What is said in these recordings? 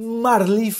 Marli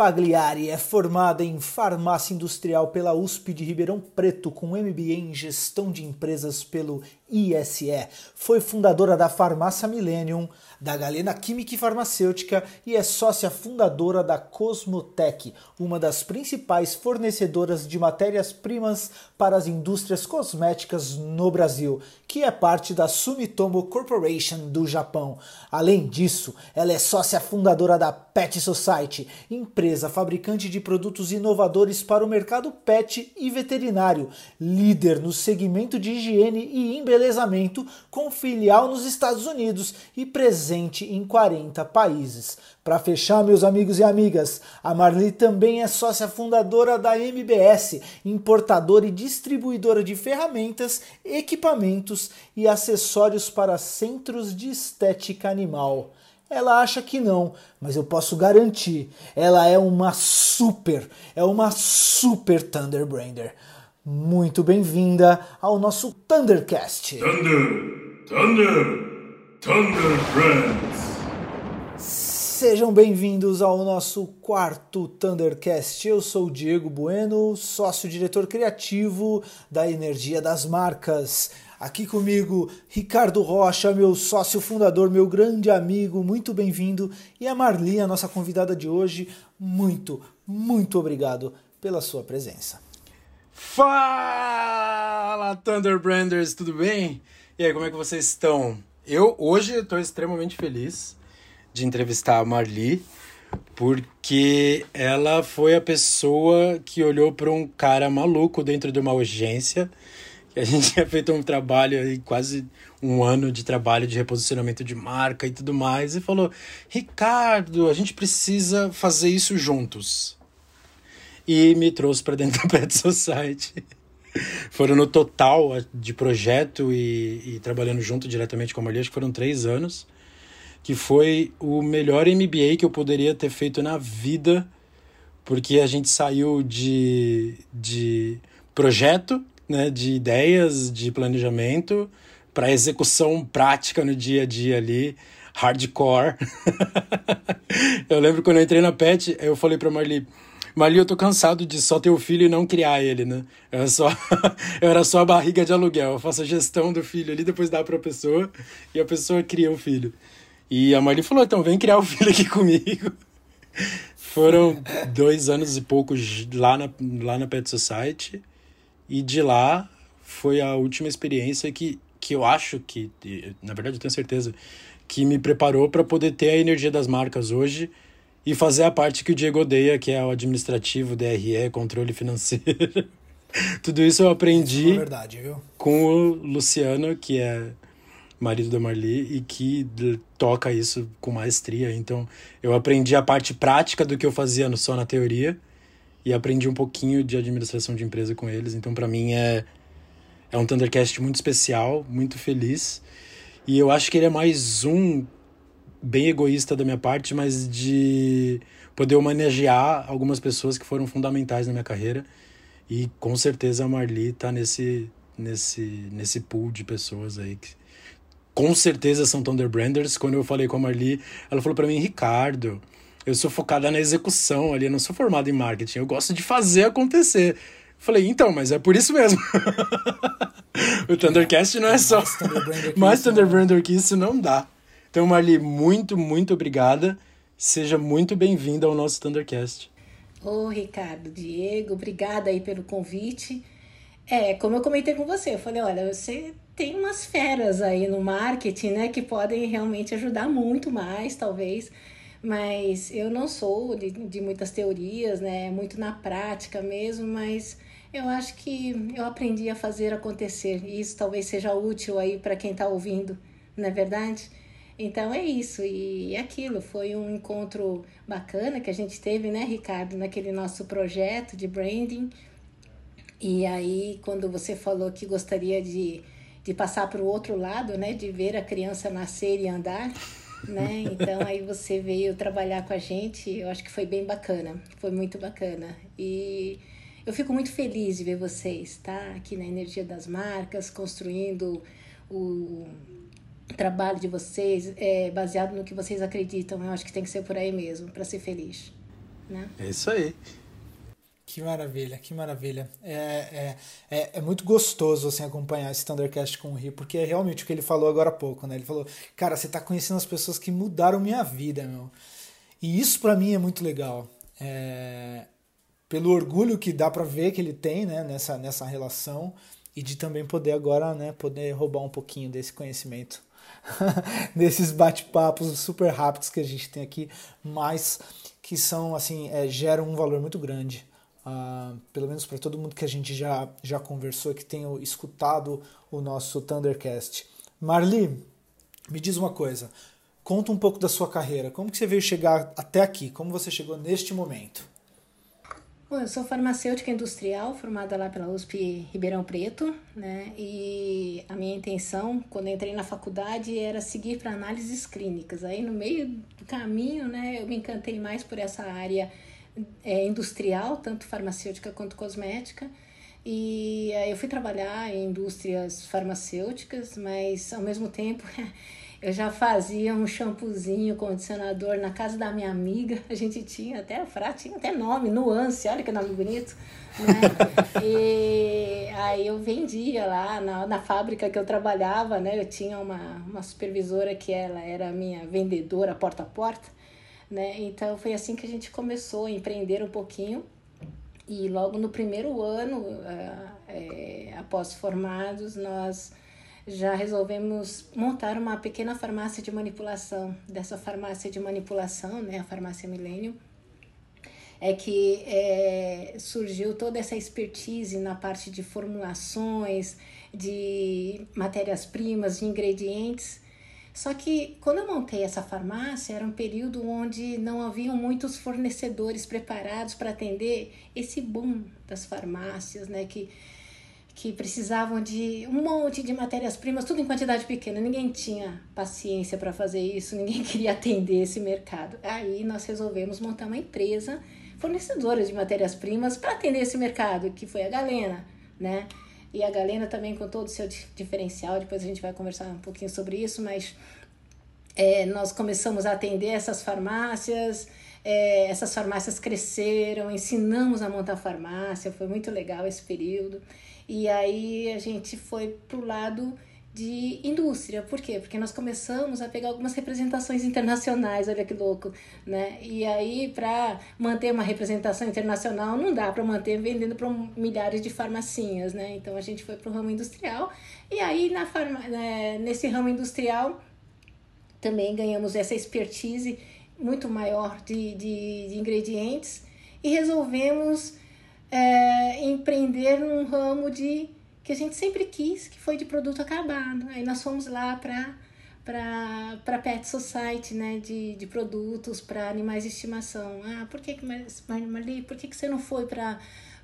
Fagliari é formada em farmácia industrial pela USP de Ribeirão Preto, com MBA em gestão de empresas pelo ISE. Foi fundadora da Farmácia Millennium, da Galena Química e Farmacêutica e é sócia fundadora da Cosmotec, uma das principais fornecedoras de matérias-primas para as indústrias cosméticas no Brasil, que é parte da Sumitomo Corporation do Japão. Além disso, ela é sócia fundadora da Pet Society, empresa fabricante de produtos inovadores para o mercado pet e veterinário, líder no segmento de higiene e embelezamento, com filial nos Estados Unidos e presente em 40 países. Para fechar, meus amigos e amigas, a Marli também é sócia fundadora da MBS, importadora e distribuidora de ferramentas, equipamentos e acessórios para centros de estética animal. Ela acha que não, mas eu posso garantir, ela é uma super, é uma super Thunderbrander. Muito bem-vinda ao nosso Thundercast. Thunder, Thunder, Thunderbrands. Sejam bem-vindos ao nosso quarto Thundercast. Eu sou o Diego Bueno, sócio-diretor criativo da Energia das Marcas. Aqui comigo, Ricardo Rocha, meu sócio fundador, meu grande amigo, muito bem-vindo. E a Marli, a nossa convidada de hoje, muito, muito obrigado pela sua presença. Fala, Thunderbranders, tudo bem? E aí, como é que vocês estão? Eu hoje estou extremamente feliz de entrevistar a Marli, porque ela foi a pessoa que olhou para um cara maluco dentro de uma urgência que a gente tinha feito um trabalho aí, quase um ano de trabalho de reposicionamento de marca e tudo mais, e falou: Ricardo, a gente precisa fazer isso juntos. E me trouxe para dentro da Pet Society. foram no total de projeto e, e, trabalhando junto diretamente com a Marli, acho que foram três anos, que foi o melhor MBA que eu poderia ter feito na vida, porque a gente saiu de, de projeto né, de ideias, de planejamento, para execução prática no dia a dia ali, hardcore. eu lembro quando eu entrei na PET, eu falei para Marli, Marli, eu tô cansado de só ter o filho e não criar ele, né? Eu era só, eu era só a barriga de aluguel. Eu faço a gestão do filho ali, depois dá pra pessoa e a pessoa cria o filho. E a Marli falou, então vem criar o filho aqui comigo. Foram dois anos e poucos lá na, lá na Pet Society. E de lá foi a última experiência que, que eu acho que, na verdade eu tenho certeza, que me preparou para poder ter a energia das marcas hoje e fazer a parte que o Diego odeia, que é o administrativo, DRE, controle financeiro. Tudo isso eu aprendi é verdade, com o Luciano, que é marido da Marli e que toca isso com maestria. Então, eu aprendi a parte prática do que eu fazia só na teoria e aprendi um pouquinho de administração de empresa com eles. Então, para mim, é, é um Thundercast muito especial, muito feliz. E eu acho que ele é mais um bem egoísta da minha parte, mas de poder homenagear algumas pessoas que foram fundamentais na minha carreira. E com certeza a Marli tá nesse, nesse, nesse pool de pessoas aí que com certeza são Thunderbranders. Quando eu falei com a Marli, ela falou para mim, Ricardo, eu sou focada na execução ali, eu não sou formado em marketing, eu gosto de fazer acontecer. Falei, então, mas é por isso mesmo. o Thundercast não é só. Mais Thunderbrander que isso não dá. Então, Marli, muito, muito obrigada. Seja muito bem-vinda ao nosso Thundercast. Ô, Ricardo, Diego, obrigada aí pelo convite. É, como eu comentei com você, eu falei, olha, você tem umas feras aí no marketing, né, que podem realmente ajudar muito mais, talvez mas eu não sou de, de muitas teorias, né? Muito na prática mesmo, mas eu acho que eu aprendi a fazer acontecer. E isso talvez seja útil aí para quem está ouvindo, não é verdade? Então é isso, e aquilo foi um encontro bacana que a gente teve, né, Ricardo, naquele nosso projeto de branding. E aí, quando você falou que gostaria de, de passar para o outro lado, né, de ver a criança nascer e andar, né? Então aí você veio trabalhar com a gente, eu acho que foi bem bacana, foi muito bacana. E eu fico muito feliz de ver vocês, tá? Aqui na Energia das Marcas, construindo o, trabalho de vocês é baseado no que vocês acreditam. Eu acho que tem que ser por aí mesmo, para ser feliz. Né? É isso aí. Que maravilha, que maravilha. É, é, é, é, muito gostoso assim, acompanhar esse Thundercast com o Rio, porque é realmente o que ele falou agora há pouco, né? Ele falou, cara, você tá conhecendo as pessoas que mudaram minha vida, meu. E isso para mim é muito legal. É, pelo orgulho que dá para ver que ele tem né, nessa, nessa relação e de também poder agora né, poder roubar um pouquinho desse conhecimento desses bate-papos super rápidos que a gente tem aqui, mas que são assim é, geram um valor muito grande Uh, pelo menos para todo mundo que a gente já, já conversou, que tenha escutado o nosso Thundercast. Marli, me diz uma coisa, conta um pouco da sua carreira, como que você veio chegar até aqui, como você chegou neste momento? Bom, eu sou farmacêutica industrial, formada lá pela USP Ribeirão Preto, né? E a minha intenção, quando entrei na faculdade, era seguir para análises clínicas. Aí, no meio do caminho, né, eu me encantei mais por essa área é, industrial, tanto farmacêutica quanto cosmética. E aí eu fui trabalhar em indústrias farmacêuticas, mas ao mesmo tempo eu já fazia um shampoozinho, condicionador na casa da minha amiga. A gente tinha até, a tinha até nome, Nuance, olha que nome bonito. Né? e aí eu vendia lá na, na fábrica que eu trabalhava, né? Eu tinha uma, uma supervisora que ela era minha vendedora porta a porta né? Então foi assim que a gente começou a empreender um pouquinho. E logo no primeiro ano, é, após formados, nós já resolvemos montar uma pequena farmácia de manipulação. Dessa farmácia de manipulação, né, a farmácia Milênio, é que é, surgiu toda essa expertise na parte de formulações, de matérias-primas, de ingredientes, só que quando eu montei essa farmácia, era um período onde não haviam muitos fornecedores preparados para atender esse boom das farmácias, né? Que, que precisavam de um monte de matérias-primas, tudo em quantidade pequena. Ninguém tinha paciência para fazer isso, ninguém queria atender esse mercado. Aí nós resolvemos montar uma empresa fornecedora de matérias-primas para atender esse mercado, que foi a Galena, né? E a Galena também com todo o seu diferencial, depois a gente vai conversar um pouquinho sobre isso, mas é, nós começamos a atender essas farmácias, é, essas farmácias cresceram, ensinamos a montar farmácia, foi muito legal esse período. E aí a gente foi para o lado de indústria. Por quê? Porque nós começamos a pegar algumas representações internacionais, olha que louco, né? E aí para manter uma representação internacional não dá para manter vendendo para milhares de farmacinhas, né? Então a gente foi para o ramo industrial e aí na farma, né, nesse ramo industrial também ganhamos essa expertise muito maior de, de, de ingredientes e resolvemos é, empreender num ramo de que a gente sempre quis, que foi de produto acabado. Aí nós fomos lá para para Pet Society, né, de, de produtos para animais de estimação. Ah, por que que Marli, por que que você não foi para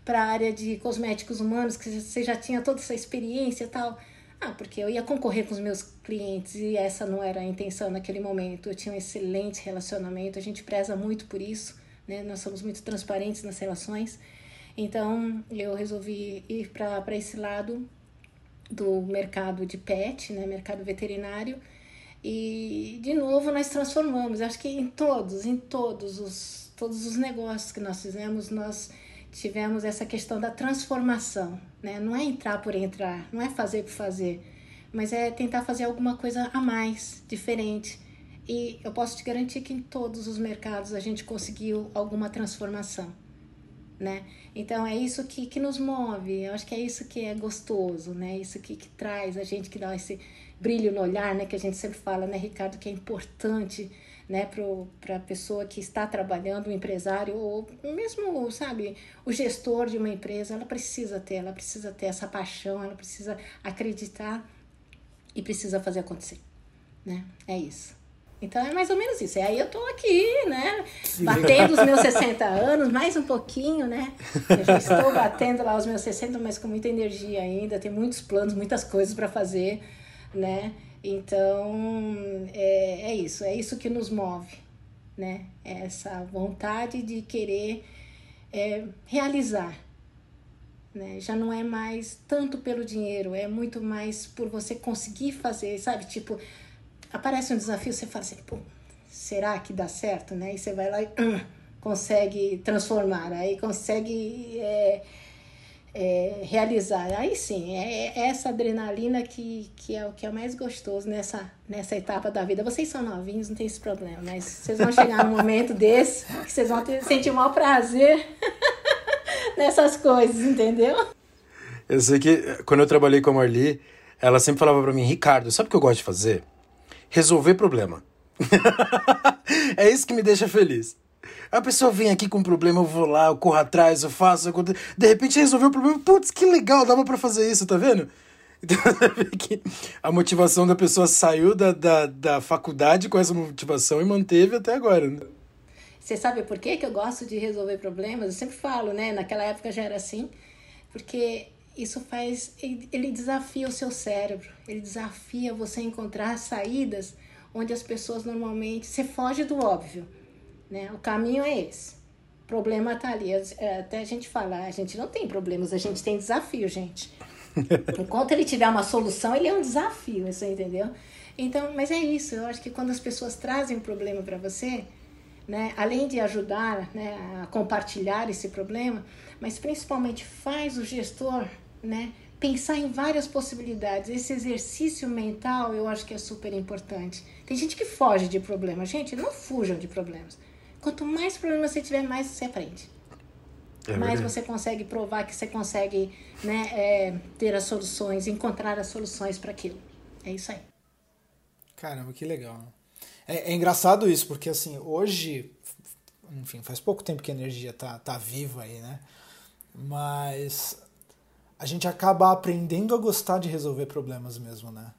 a área de cosméticos humanos, que você já tinha toda essa experiência e tal? Ah, porque eu ia concorrer com os meus clientes e essa não era a intenção naquele momento. Eu tinha um excelente relacionamento, a gente preza muito por isso, né? Nós somos muito transparentes nas relações. Então eu resolvi ir para esse lado do mercado de pet, né, mercado veterinário. E de novo nós transformamos. Acho que em todos, em todos os todos os negócios que nós fizemos, nós tivemos essa questão da transformação, né? Não é entrar por entrar, não é fazer por fazer, mas é tentar fazer alguma coisa a mais, diferente. E eu posso te garantir que em todos os mercados a gente conseguiu alguma transformação né? Então é isso que, que nos move, eu acho que é isso que é gostoso, né? Isso que, que traz a gente, que dá esse brilho no olhar, né? Que a gente sempre fala, né, Ricardo, que é importante, né, para a pessoa que está trabalhando, o empresário, ou mesmo, sabe, o gestor de uma empresa, ela precisa ter, ela precisa ter essa paixão, ela precisa acreditar e precisa fazer acontecer, né? É isso. Então é mais ou menos isso. E aí eu tô aqui, né? Batendo os meus 60 anos, mais um pouquinho, né? Eu já estou batendo lá os meus 60, mas com muita energia ainda. Tem muitos planos, muitas coisas para fazer, né? Então é, é isso, é isso que nos move, né? É essa vontade de querer é, realizar. Né? Já não é mais tanto pelo dinheiro, é muito mais por você conseguir fazer, sabe? Tipo, aparece um desafio, você fala assim, pô, será que dá certo, né? E você vai lá e uh, consegue transformar, aí consegue é, é, realizar. Aí sim, é, é, essa adrenalina que, que é o que é mais gostoso nessa, nessa etapa da vida. Vocês são novinhos, não tem esse problema, mas vocês vão chegar num momento desse que vocês vão ter, sentir o maior prazer nessas coisas, entendeu? Eu sei que quando eu trabalhei com a Marli, ela sempre falava para mim, Ricardo, sabe o que eu gosto de fazer? Resolver problema. é isso que me deixa feliz. A pessoa vem aqui com um problema, eu vou lá, eu corro atrás, eu faço, eu... de repente resolveu o problema, putz, que legal, dava para fazer isso, tá vendo? Então a motivação da pessoa saiu da, da, da faculdade com essa motivação e manteve até agora. Né? Você sabe por que, que eu gosto de resolver problemas? Eu sempre falo, né? Naquela época já era assim, porque isso faz. Ele desafia o seu cérebro, ele desafia você a encontrar saídas onde as pessoas normalmente. Você foge do óbvio, né? O caminho é esse. O problema tá ali. É, até a gente falar, a gente não tem problemas, a gente tem desafio, gente. Enquanto ele tiver uma solução, ele é um desafio, você entendeu? Então, mas é isso. Eu acho que quando as pessoas trazem um problema para você, né, além de ajudar né, a compartilhar esse problema, mas principalmente faz o gestor né? Pensar em várias possibilidades. Esse exercício mental eu acho que é super importante. Tem gente que foge de problemas. Gente, não fujam de problemas. Quanto mais problemas você tiver, mais você aprende. É mais você consegue provar que você consegue né, é, ter as soluções, encontrar as soluções para aquilo. É isso aí. Caramba, que legal. É, é, engraçado isso, porque assim, hoje, enfim, faz pouco tempo que a energia tá, tá viva aí, né? Mas a gente acaba aprendendo a gostar de resolver problemas mesmo, né?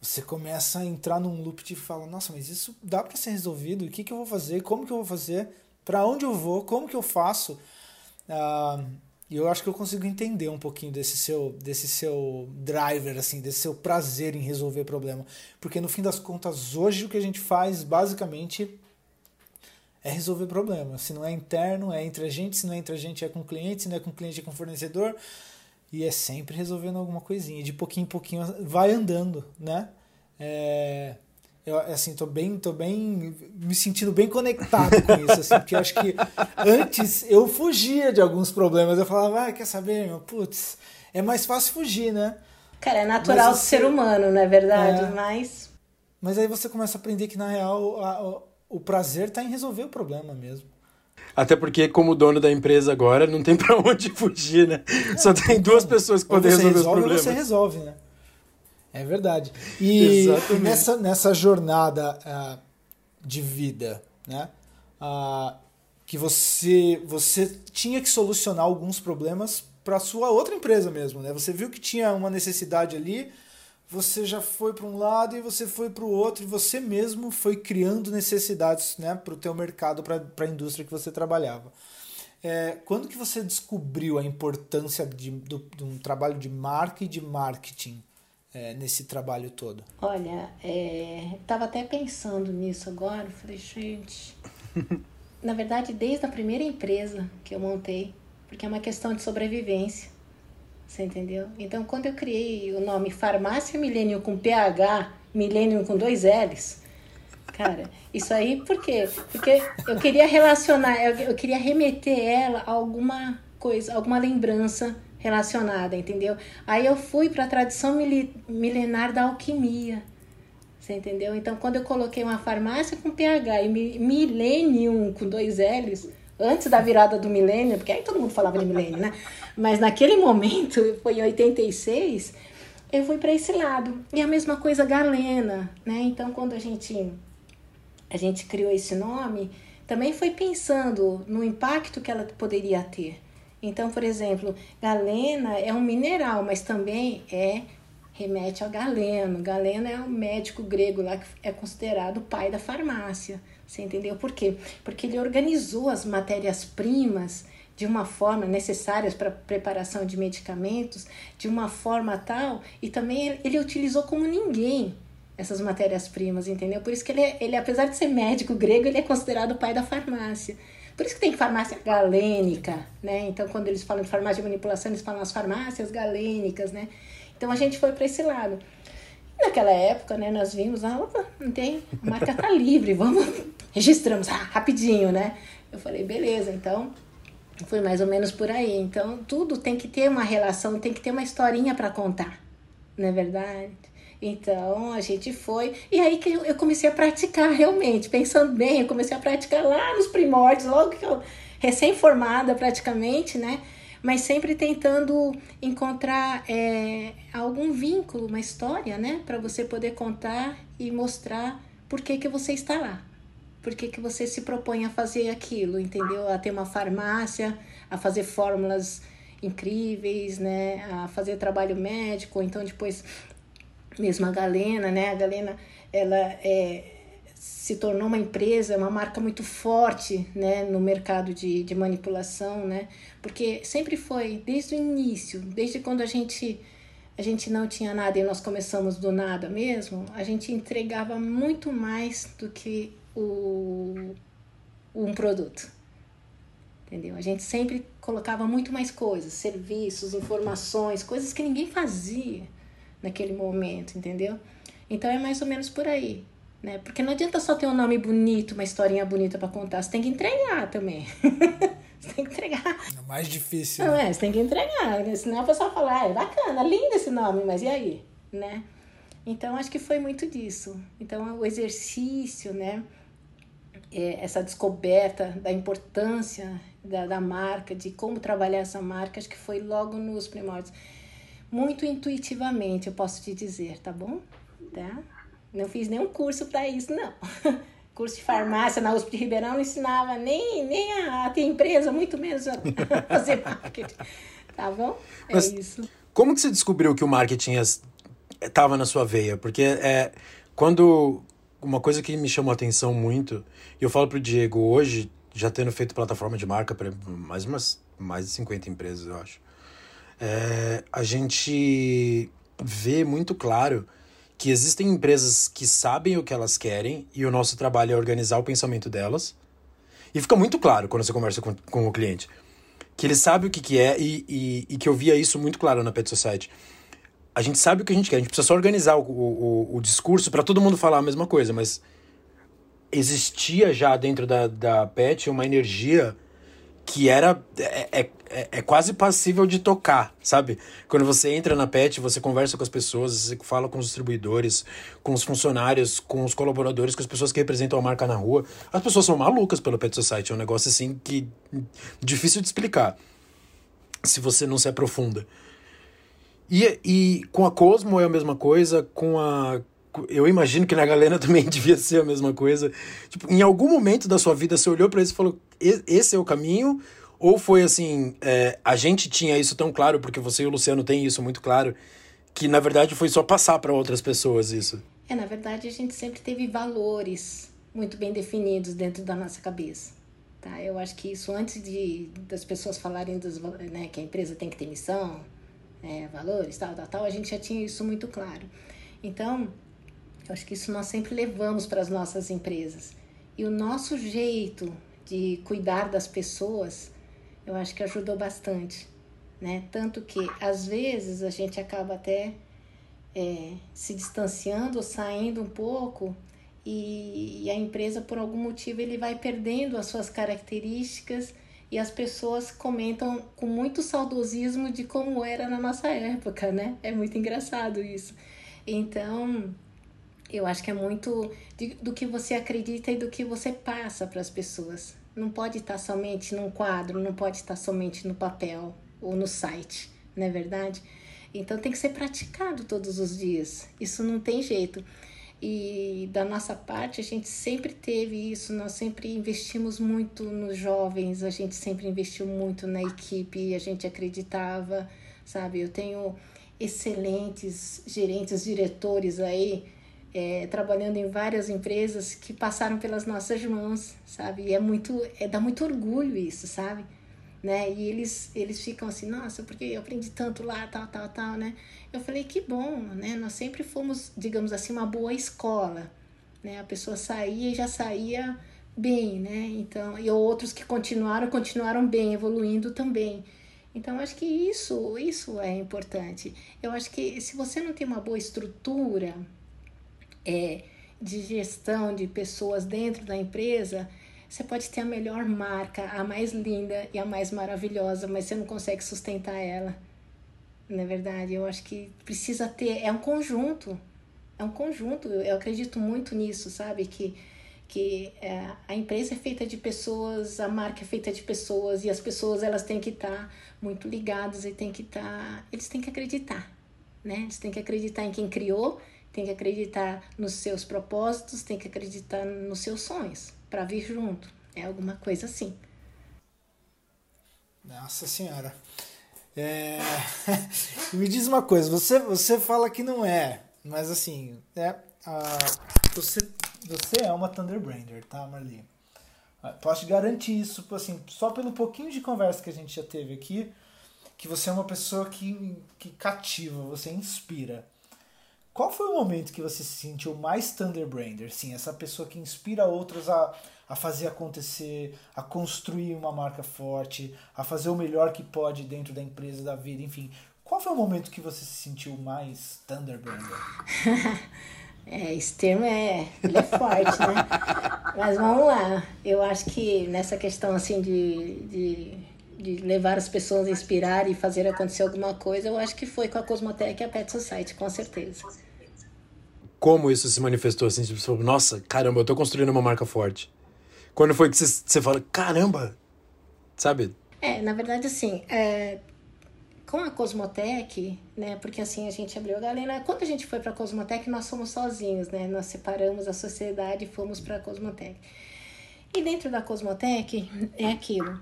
Você começa a entrar num loop de falar, nossa, mas isso dá para ser resolvido? O que, que eu vou fazer? Como que eu vou fazer? Para onde eu vou? Como que eu faço? Ah, e eu acho que eu consigo entender um pouquinho desse seu, desse seu driver, assim, desse seu prazer em resolver problema. Porque no fim das contas, hoje o que a gente faz, basicamente, é resolver problema. Se não é interno, é entre a gente, se não é entre a gente, é com o cliente, se não é com o cliente, é com o fornecedor. E é sempre resolvendo alguma coisinha. De pouquinho em pouquinho vai andando, né? É, eu assim tô bem tô bem me sentindo bem conectado com isso assim porque eu acho que antes eu fugia de alguns problemas. Eu falava ah, quer saber meu? Putz é mais fácil fugir né? Cara é natural do ser humano não é verdade? É, mas mas aí você começa a aprender que na real a, a, o prazer está em resolver o problema mesmo até porque, como dono da empresa agora, não tem para onde fugir, né? Só tem duas pessoas que podem resolver resolve, os problemas. Você resolve, né? É verdade. E nessa, nessa jornada uh, de vida, né? Uh, que você, você tinha que solucionar alguns problemas para sua outra empresa mesmo, né? Você viu que tinha uma necessidade ali, você já foi para um lado e você foi para o outro e você mesmo foi criando necessidades né, para o teu mercado, para a indústria que você trabalhava. É, quando que você descobriu a importância de, do, de um trabalho de marca e de marketing é, nesse trabalho todo? Olha, estava é, até pensando nisso agora, falei, gente... Na verdade, desde a primeira empresa que eu montei, porque é uma questão de sobrevivência. Você entendeu? Então, quando eu criei o nome Farmácia Millennium com PH, Millennium com dois L's, cara, isso aí por quê? Porque eu queria relacionar, eu, eu queria remeter ela a alguma coisa, alguma lembrança relacionada, entendeu? Aí eu fui para a tradição milenar da alquimia. Você entendeu? Então, quando eu coloquei uma farmácia com PH e Millennium com dois L's, antes da virada do milênio, porque aí todo mundo falava de milênio, né? Mas naquele momento, foi em 86, eu fui para esse lado. E a mesma coisa Galena, né? Então, quando a gente a gente criou esse nome, também foi pensando no impacto que ela poderia ter. Então, por exemplo, galena é um mineral, mas também é remete ao galeno. Galeno é um médico grego lá que é considerado o pai da farmácia. Você entendeu por quê? Porque ele organizou as matérias-primas de uma forma necessárias para preparação de medicamentos, de uma forma tal, e também ele utilizou como ninguém essas matérias-primas, entendeu? Por isso que ele, é, ele, apesar de ser médico grego, ele é considerado o pai da farmácia. Por isso que tem farmácia galênica, né? Então, quando eles falam de farmácia de manipulação, eles falam as farmácias galênicas, né? Então, a gente foi para esse lado. Naquela época, né, nós vimos, ah, opa, não tem, a marca tá livre, vamos, registramos, ah, rapidinho, né? Eu falei, beleza, então foi mais ou menos por aí. Então, tudo tem que ter uma relação, tem que ter uma historinha para contar, não é verdade? Então a gente foi. E aí que eu comecei a praticar realmente, pensando bem, eu comecei a praticar lá nos primórdios, logo que eu recém-formada praticamente, né? Mas sempre tentando encontrar é, algum vínculo, uma história, né? Para você poder contar e mostrar por que, que você está lá. Por que, que você se propõe a fazer aquilo, entendeu? A ter uma farmácia, a fazer fórmulas incríveis, né? A fazer trabalho médico, então depois mesmo a Galena, né? A Galena, ela é, se tornou uma empresa, uma marca muito forte, né? No mercado de, de manipulação, né? Porque sempre foi, desde o início, desde quando a gente a gente não tinha nada e nós começamos do nada mesmo, a gente entregava muito mais do que o, um produto. Entendeu? A gente sempre colocava muito mais coisas, serviços, informações, coisas que ninguém fazia naquele momento, entendeu? Então é mais ou menos por aí, né? Porque não adianta só ter um nome bonito, uma historinha bonita para contar, você tem que entregar também. você tem que entregar. É mais difícil. Não né? é, você tem que entregar, né? senão a pessoa fala, ah, é bacana, lindo esse nome, mas e aí, né? Então acho que foi muito disso. Então o exercício, né? É, essa descoberta da importância da, da marca, de como trabalhar essa marca, acho que foi logo nos primórdios muito intuitivamente, eu posso te dizer, tá bom? Tá? Não fiz nenhum curso para isso, não. curso de farmácia na USP de Ribeirão não ensinava nem, nem a, a ter empresa, muito menos a, fazer marketing. Tá bom? É Mas isso. Como que você descobriu que o marketing estava na sua veia? Porque é, quando uma coisa que me chamou a atenção muito, e eu falo pro Diego hoje, já tendo feito plataforma de marca para mais umas mais de 50 empresas, eu acho é, a gente vê muito claro que existem empresas que sabem o que elas querem e o nosso trabalho é organizar o pensamento delas. E fica muito claro quando você conversa com, com o cliente que ele sabe o que, que é e, e, e que eu via isso muito claro na Pet Society. A gente sabe o que a gente quer, a gente precisa só organizar o, o, o discurso para todo mundo falar a mesma coisa, mas existia já dentro da, da Pet uma energia que era é, é, é, é, quase passível de tocar, sabe? Quando você entra na PET, você conversa com as pessoas, você fala com os distribuidores, com os funcionários, com os colaboradores, com as pessoas que representam a marca na rua. As pessoas são malucas pelo Pet Society, é um negócio assim que difícil de explicar se você não se aprofunda. E, e com a Cosmo é a mesma coisa, com a eu imagino que na Galena também devia ser a mesma coisa. Tipo, em algum momento da sua vida você olhou para isso e falou: esse é o caminho? Ou foi assim, é, a gente tinha isso tão claro, porque você e o Luciano têm isso muito claro, que na verdade foi só passar para outras pessoas isso? É, na verdade a gente sempre teve valores muito bem definidos dentro da nossa cabeça. Tá? Eu acho que isso antes de das pessoas falarem dos, né, que a empresa tem que ter missão, é, valores, tal, tal, tal, a gente já tinha isso muito claro. Então, eu acho que isso nós sempre levamos para as nossas empresas. E o nosso jeito de cuidar das pessoas, eu acho que ajudou bastante, né? Tanto que às vezes a gente acaba até é, se distanciando, saindo um pouco e, e a empresa por algum motivo ele vai perdendo as suas características e as pessoas comentam com muito saudosismo de como era na nossa época, né? É muito engraçado isso. Então, eu acho que é muito de, do que você acredita e do que você passa para as pessoas. Não pode estar somente num quadro, não pode estar somente no papel ou no site, não é verdade? Então tem que ser praticado todos os dias. Isso não tem jeito. E da nossa parte, a gente sempre teve isso, nós sempre investimos muito nos jovens, a gente sempre investiu muito na equipe, a gente acreditava, sabe? Eu tenho excelentes gerentes, diretores aí é, trabalhando em várias empresas que passaram pelas nossas mãos, sabe? E é muito, é, dá muito orgulho isso, sabe? Né? E eles, eles ficam assim, nossa, porque eu aprendi tanto lá, tal, tal, tal, né? Eu falei, que bom, né? Nós sempre fomos, digamos assim, uma boa escola, né? A pessoa saía e já saía bem, né? Então, e outros que continuaram, continuaram bem, evoluindo também. Então, acho que isso, isso é importante. Eu acho que se você não tem uma boa estrutura é, de gestão de pessoas dentro da empresa, você pode ter a melhor marca, a mais linda e a mais maravilhosa, mas você não consegue sustentar ela. Não é verdade? Eu acho que precisa ter. É um conjunto. É um conjunto. Eu acredito muito nisso, sabe? Que que é, a empresa é feita de pessoas, a marca é feita de pessoas e as pessoas elas têm que estar tá muito ligadas e têm que estar, tá, eles têm que acreditar, né? Eles têm que acreditar em quem criou, têm que acreditar nos seus propósitos, têm que acreditar nos seus sonhos para vir junto. É alguma coisa assim. Nossa senhora. É... Me diz uma coisa, você você fala que não é, mas assim, é, a, você você é uma Thunderbrander, tá, Marli? Ah, posso te garantir isso, assim, só pelo pouquinho de conversa que a gente já teve aqui, que você é uma pessoa que, que cativa, você inspira. Qual foi o momento que você se sentiu mais Thunderbrander? Sim, essa pessoa que inspira outros a, a fazer acontecer, a construir uma marca forte, a fazer o melhor que pode dentro da empresa, da vida, enfim. Qual foi o momento que você se sentiu mais Thunderbrander? É, esse termo é, ele é forte, né? Mas vamos lá. Eu acho que nessa questão assim de, de, de levar as pessoas a inspirar e fazer acontecer alguma coisa, eu acho que foi com a Cosmotec e a Pet Society, com certeza. Como isso se manifestou assim? Tipo, você falou, nossa, caramba, eu tô construindo uma marca forte. Quando foi que você, fala, caramba, sabe? É, na verdade, assim, é, com a Cosmotec, né? Porque assim a gente abriu a galera. Quando a gente foi para a Cosmotec, nós fomos sozinhos, né? Nós separamos a sociedade e fomos para a Cosmotec. E dentro da Cosmotec é aquilo.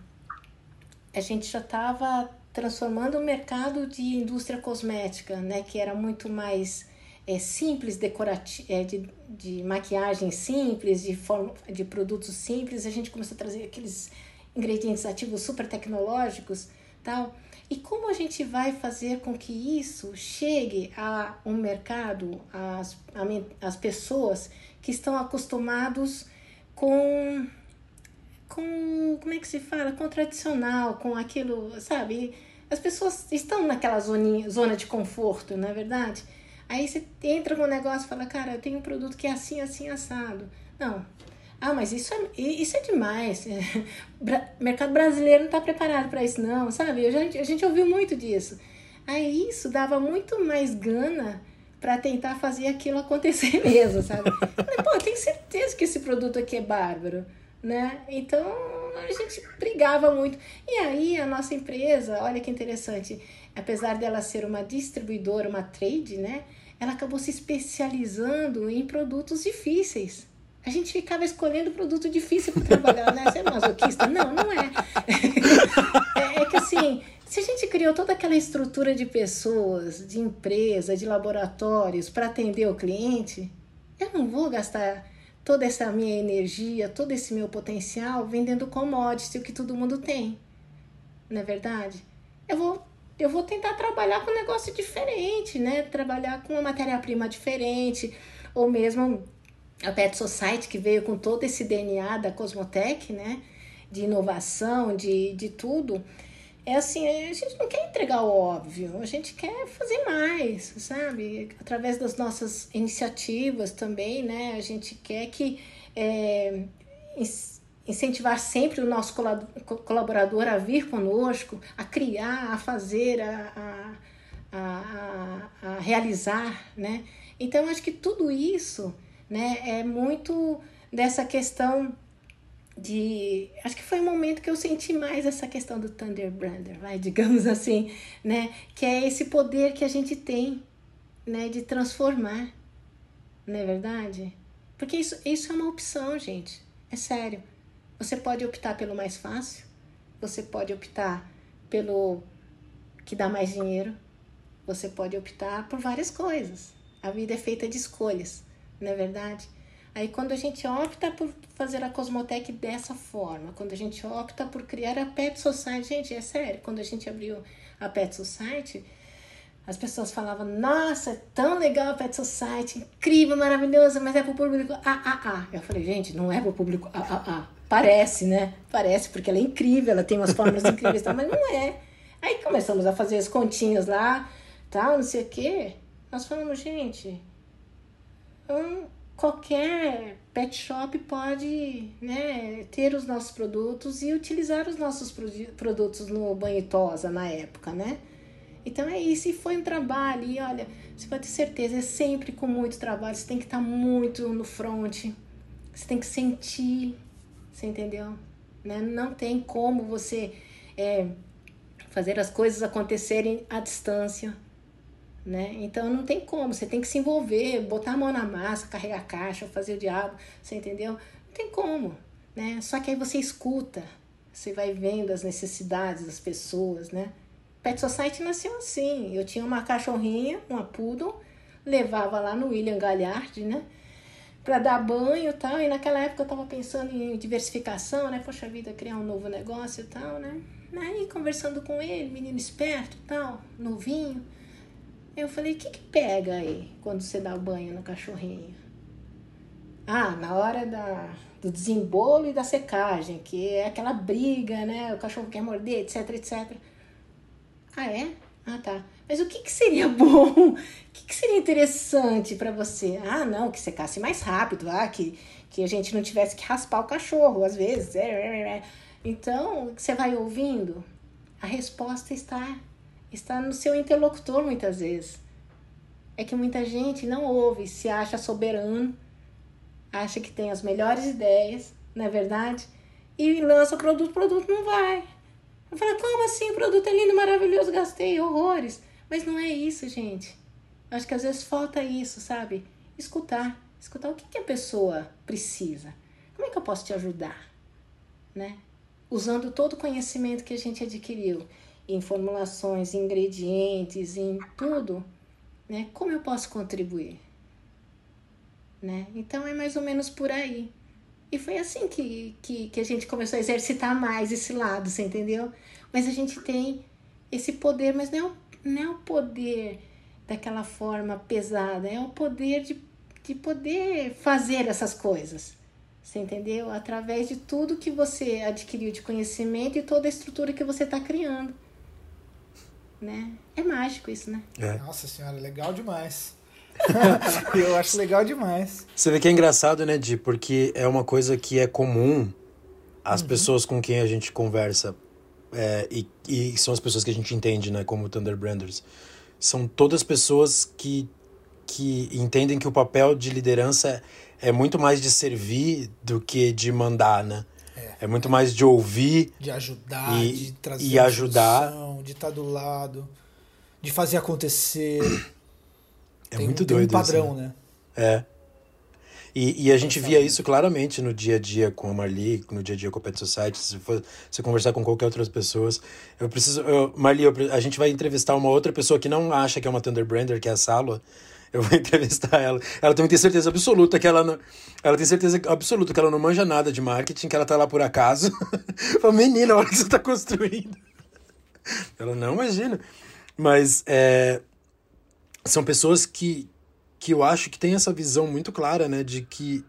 A gente já estava transformando o mercado de indústria cosmética, né? Que era muito mais é, simples, decorativo, é, de, de maquiagem simples, de, forma, de produtos simples. A gente começou a trazer aqueles ingredientes ativos super tecnológicos, tal. E como a gente vai fazer com que isso chegue a um mercado, às, às pessoas que estão acostumados com, com, como é que se fala? Com tradicional, com aquilo, sabe? As pessoas estão naquela zoninha, zona de conforto, não é verdade? Aí você entra no negócio e fala, cara, eu tenho um produto que é assim, assim, assado. Não, ah, mas isso é, isso é demais. mercado brasileiro não está preparado para isso, não, sabe? Gente, a gente ouviu muito disso. Aí isso dava muito mais gana para tentar fazer aquilo acontecer mesmo, sabe? Falei, pô, tenho certeza que esse produto aqui é bárbaro, né? Então a gente brigava muito. E aí a nossa empresa, olha que interessante, apesar dela ser uma distribuidora, uma trade, né? Ela acabou se especializando em produtos difíceis. A gente ficava escolhendo produto difícil para trabalhar, né? Você é masoquista? Não, não é. é. É que assim, se a gente criou toda aquela estrutura de pessoas, de empresa, de laboratórios para atender o cliente, eu não vou gastar toda essa minha energia, todo esse meu potencial vendendo commodity, o que todo mundo tem. Não é verdade? Eu vou, eu vou tentar trabalhar com um negócio diferente, né? Trabalhar com uma matéria-prima diferente, ou mesmo a Pet Society, que veio com todo esse DNA da Cosmotec, né? De inovação, de, de tudo. É assim, a gente não quer entregar o óbvio, a gente quer fazer mais, sabe? Através das nossas iniciativas também, né? A gente quer que é, incentivar sempre o nosso colaborador a vir conosco, a criar, a fazer, a, a, a, a realizar, né? Então, acho que tudo isso né? É muito dessa questão de acho que foi o momento que eu senti mais essa questão do Thunder Brander, vai, digamos assim, né, que é esse poder que a gente tem, né, de transformar. Não é verdade? Porque isso, isso é uma opção, gente. É sério. Você pode optar pelo mais fácil, você pode optar pelo que dá mais dinheiro, você pode optar por várias coisas. A vida é feita de escolhas não é verdade? Aí quando a gente opta por fazer a Cosmotec dessa forma, quando a gente opta por criar a Pet Society, gente, é sério, quando a gente abriu a Pet Society, as pessoas falavam, nossa, é tão legal a Pet Society, incrível, maravilhosa, mas é pro público ah, ah, ah. Eu falei, gente, não é pro público ah, ah, ah. Parece, né? Parece, porque ela é incrível, ela tem umas formas incríveis, mas não é. Aí começamos a fazer as continhas lá, tal, não sei o quê. Nós falamos, gente, um, qualquer pet shop pode né, ter os nossos produtos e utilizar os nossos produtos no banho tosa na época, né? Então é isso, e foi um trabalho, e olha, você pode ter certeza, é sempre com muito trabalho, você tem que estar muito no front, você tem que sentir, você entendeu? Né? Não tem como você é, fazer as coisas acontecerem à distância, né? Então não tem como, você tem que se envolver, botar a mão na massa, carregar a caixa, fazer o diabo, você entendeu? Não tem como, né? Só que aí você escuta, você vai vendo as necessidades das pessoas, né? Pet Society nasceu assim. Eu tinha uma cachorrinha, uma poodle, levava lá no William Galhardi, né? Pra dar banho e tal. E naquela época eu tava pensando em diversificação, né? Poxa vida, criar um novo negócio e tal, né? Aí conversando com ele, menino esperto e tal, novinho. Eu falei, o que que pega aí quando você dá banho no cachorrinho? Ah, na hora da, do desembolo e da secagem, que é aquela briga, né? O cachorro quer morder, etc, etc. Ah, é? Ah, tá. Mas o que, que seria bom? O que, que seria interessante para você? Ah, não, que secasse mais rápido, ah, que, que a gente não tivesse que raspar o cachorro, às vezes. É, é, é. Então, você vai ouvindo, a resposta está está no seu interlocutor muitas vezes. É que muita gente não ouve, se acha soberano, acha que tem as melhores ideias, não é verdade? E lança o produto, o produto não vai. Eu falo, como assim? O produto é lindo, maravilhoso, gastei horrores. Mas não é isso, gente. Acho que às vezes falta isso, sabe? Escutar. Escutar o que, que a pessoa precisa. Como é que eu posso te ajudar? Né? Usando todo o conhecimento que a gente adquiriu em formulações, em ingredientes, em tudo, né? Como eu posso contribuir? Né? Então é mais ou menos por aí. E foi assim que, que, que a gente começou a exercitar mais esse lado, você entendeu? Mas a gente tem esse poder, mas não é o, não é o poder daquela forma pesada, é o poder de, de poder fazer essas coisas. Você entendeu? Através de tudo que você adquiriu de conhecimento e toda a estrutura que você está criando né? É mágico isso, né? É. Nossa senhora, legal demais. eu acho legal demais. Você vê que é engraçado, né, Di? Porque é uma coisa que é comum as uhum. pessoas com quem a gente conversa é, e, e são as pessoas que a gente entende, né, como Thunder Branders. São todas pessoas que, que entendem que o papel de liderança é muito mais de servir do que de mandar, né? É muito mais de ouvir. De ajudar, e, de trazer e ajudar. Solução, de estar do lado, de fazer acontecer. É tem, muito doido. Tem um padrão, isso, né? né? É. E, e a gente via isso claramente no dia a dia com a Marli, no dia a dia com a Pet Society. Se você conversar com qualquer outras pessoas. Eu preciso. Eu, Marli, eu, a gente vai entrevistar uma outra pessoa que não acha que é uma Thunderbrander, que é a Salwa eu vou entrevistar ela. Ela também tem certeza absoluta que ela não. Ela tem certeza absoluta que ela não manja nada de marketing, que ela tá lá por acaso. Fala, menina, olha o que você tá construindo. Ela não imagina. Mas é, são pessoas que, que eu acho que têm essa visão muito clara, né? De que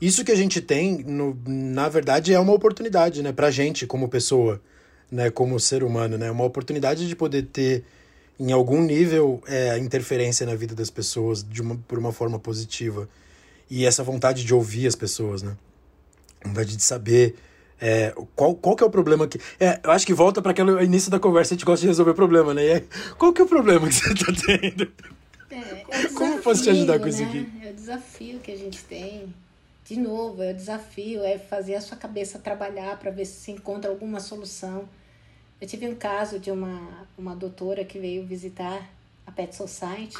isso que a gente tem, no, na verdade, é uma oportunidade, né? Pra gente como pessoa, né? Como ser humano, né? Uma oportunidade de poder ter em algum nível, é, interferência na vida das pessoas de uma, por uma forma positiva. E essa vontade de ouvir as pessoas, né? Vontade de saber é, qual, qual que é o problema que... É, eu acho que volta para aquele início da conversa, a gente gosta de resolver problema, né? E é, qual que é o problema que você está tendo? É, é Como posso te ajudar com né? isso aqui? É o desafio que a gente tem. De novo, é o desafio, é fazer a sua cabeça trabalhar para ver se se encontra alguma solução. Eu tive um caso de uma, uma doutora que veio visitar a Pet Society.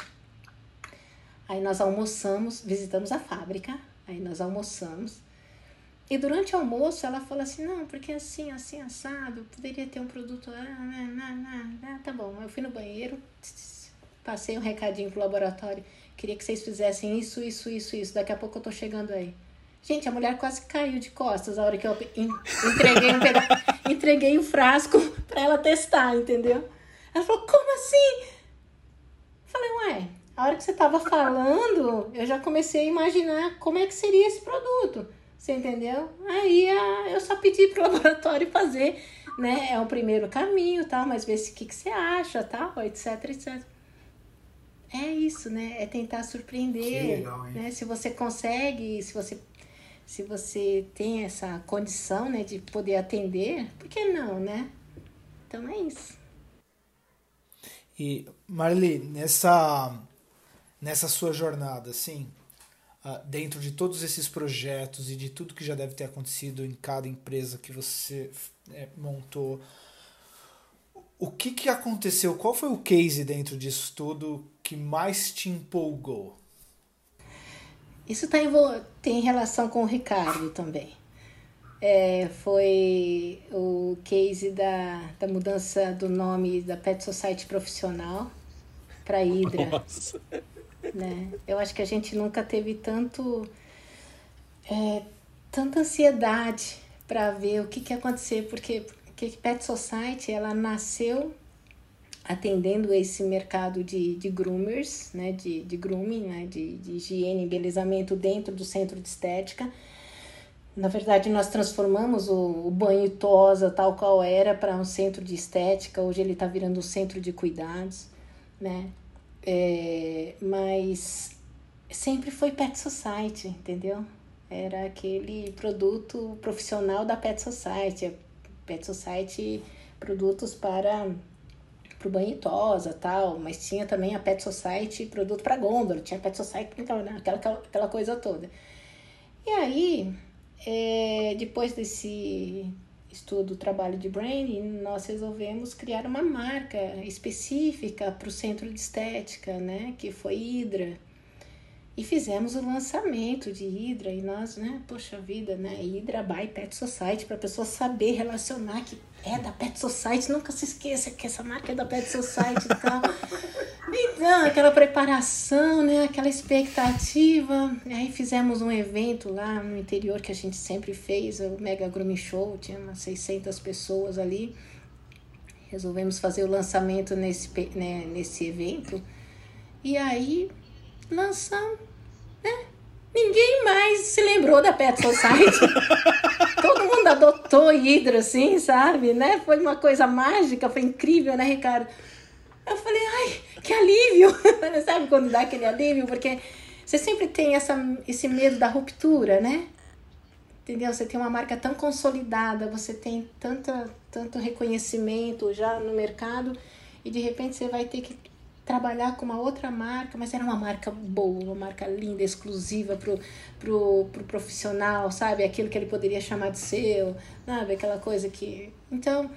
Aí nós almoçamos, visitamos a fábrica, aí nós almoçamos. E durante o almoço ela falou assim: não, porque assim, assim, assado, poderia ter um produto. Ah, não, não, não, tá bom. Eu fui no banheiro, passei um recadinho pro laboratório. Queria que vocês fizessem isso, isso, isso, isso. Daqui a pouco eu tô chegando aí. Gente, a mulher quase caiu de costas a hora que eu entreguei, um peda... entreguei o frasco para ela testar, entendeu? Ela falou, como assim? Falei, ué, a hora que você tava falando, eu já comecei a imaginar como é que seria esse produto. Você entendeu? Aí a, eu só pedi pro laboratório fazer, né? É o primeiro caminho, tal, mas vê se o que, que você acha, tal, etc, etc. É isso, né? É tentar surpreender, Que legal, hein? né? Se você consegue, se você se você tem essa condição, né, de poder atender, por que não, né? Então é isso. E Marli, nessa nessa sua jornada, assim, ah, dentro de todos esses projetos e de tudo que já deve ter acontecido em cada empresa que você eh, montou, o que que aconteceu? Qual foi o case dentro disso tudo que mais te empolgou? Isso tá envol- tem relação com o Ricardo também. É, foi o case da, da mudança do nome da Pet Society profissional para Hydra. Nossa. né? Eu acho que a gente nunca teve tanto é, tanta ansiedade para ver o que, que ia acontecer, porque, porque Pet Society ela nasceu atendendo esse mercado de, de groomers, né? de, de grooming, né? de, de higiene e embelezamento dentro do centro de estética. Na verdade, nós transformamos o, o banho tosa, tal qual era, para um centro de estética. Hoje ele está virando um centro de cuidados, né? É, mas sempre foi Pet Society, entendeu? Era aquele produto profissional da Pet Society. Pet Society, produtos para pro banho tosa, tal, mas tinha também a Pet Society, produto para gôndola, tinha Pet Society, aquela, aquela, aquela coisa toda. E aí, é, depois desse estudo, trabalho de branding, nós resolvemos criar uma marca específica para o centro de estética, né, que foi Hydra. E fizemos o lançamento de Hydra e nós, né, poxa vida, né, Hydra by Pet Society, para a pessoa saber relacionar que é da Pet Society, nunca se esqueça que essa marca é da Pet Society e tal. Então, aquela preparação, né, aquela expectativa. Aí fizemos um evento lá no interior que a gente sempre fez, o Mega Grooming Show, tinha umas 600 pessoas ali. Resolvemos fazer o lançamento nesse, né, nesse evento. E aí lançamos? Ninguém mais se lembrou da Pet Society. Todo mundo adotou Hydra, assim, sabe? Né? Foi uma coisa mágica, foi incrível, né, Ricardo? Eu falei, ai, que alívio! sabe quando dá aquele alívio? Porque você sempre tem essa, esse medo da ruptura, né? Entendeu? Você tem uma marca tão consolidada, você tem tanta, tanto reconhecimento já no mercado e de repente você vai ter que trabalhar com uma outra marca, mas era uma marca boa, uma marca linda, exclusiva pro, pro, pro profissional, sabe? Aquilo que ele poderia chamar de seu, sabe? Aquela coisa que. Então,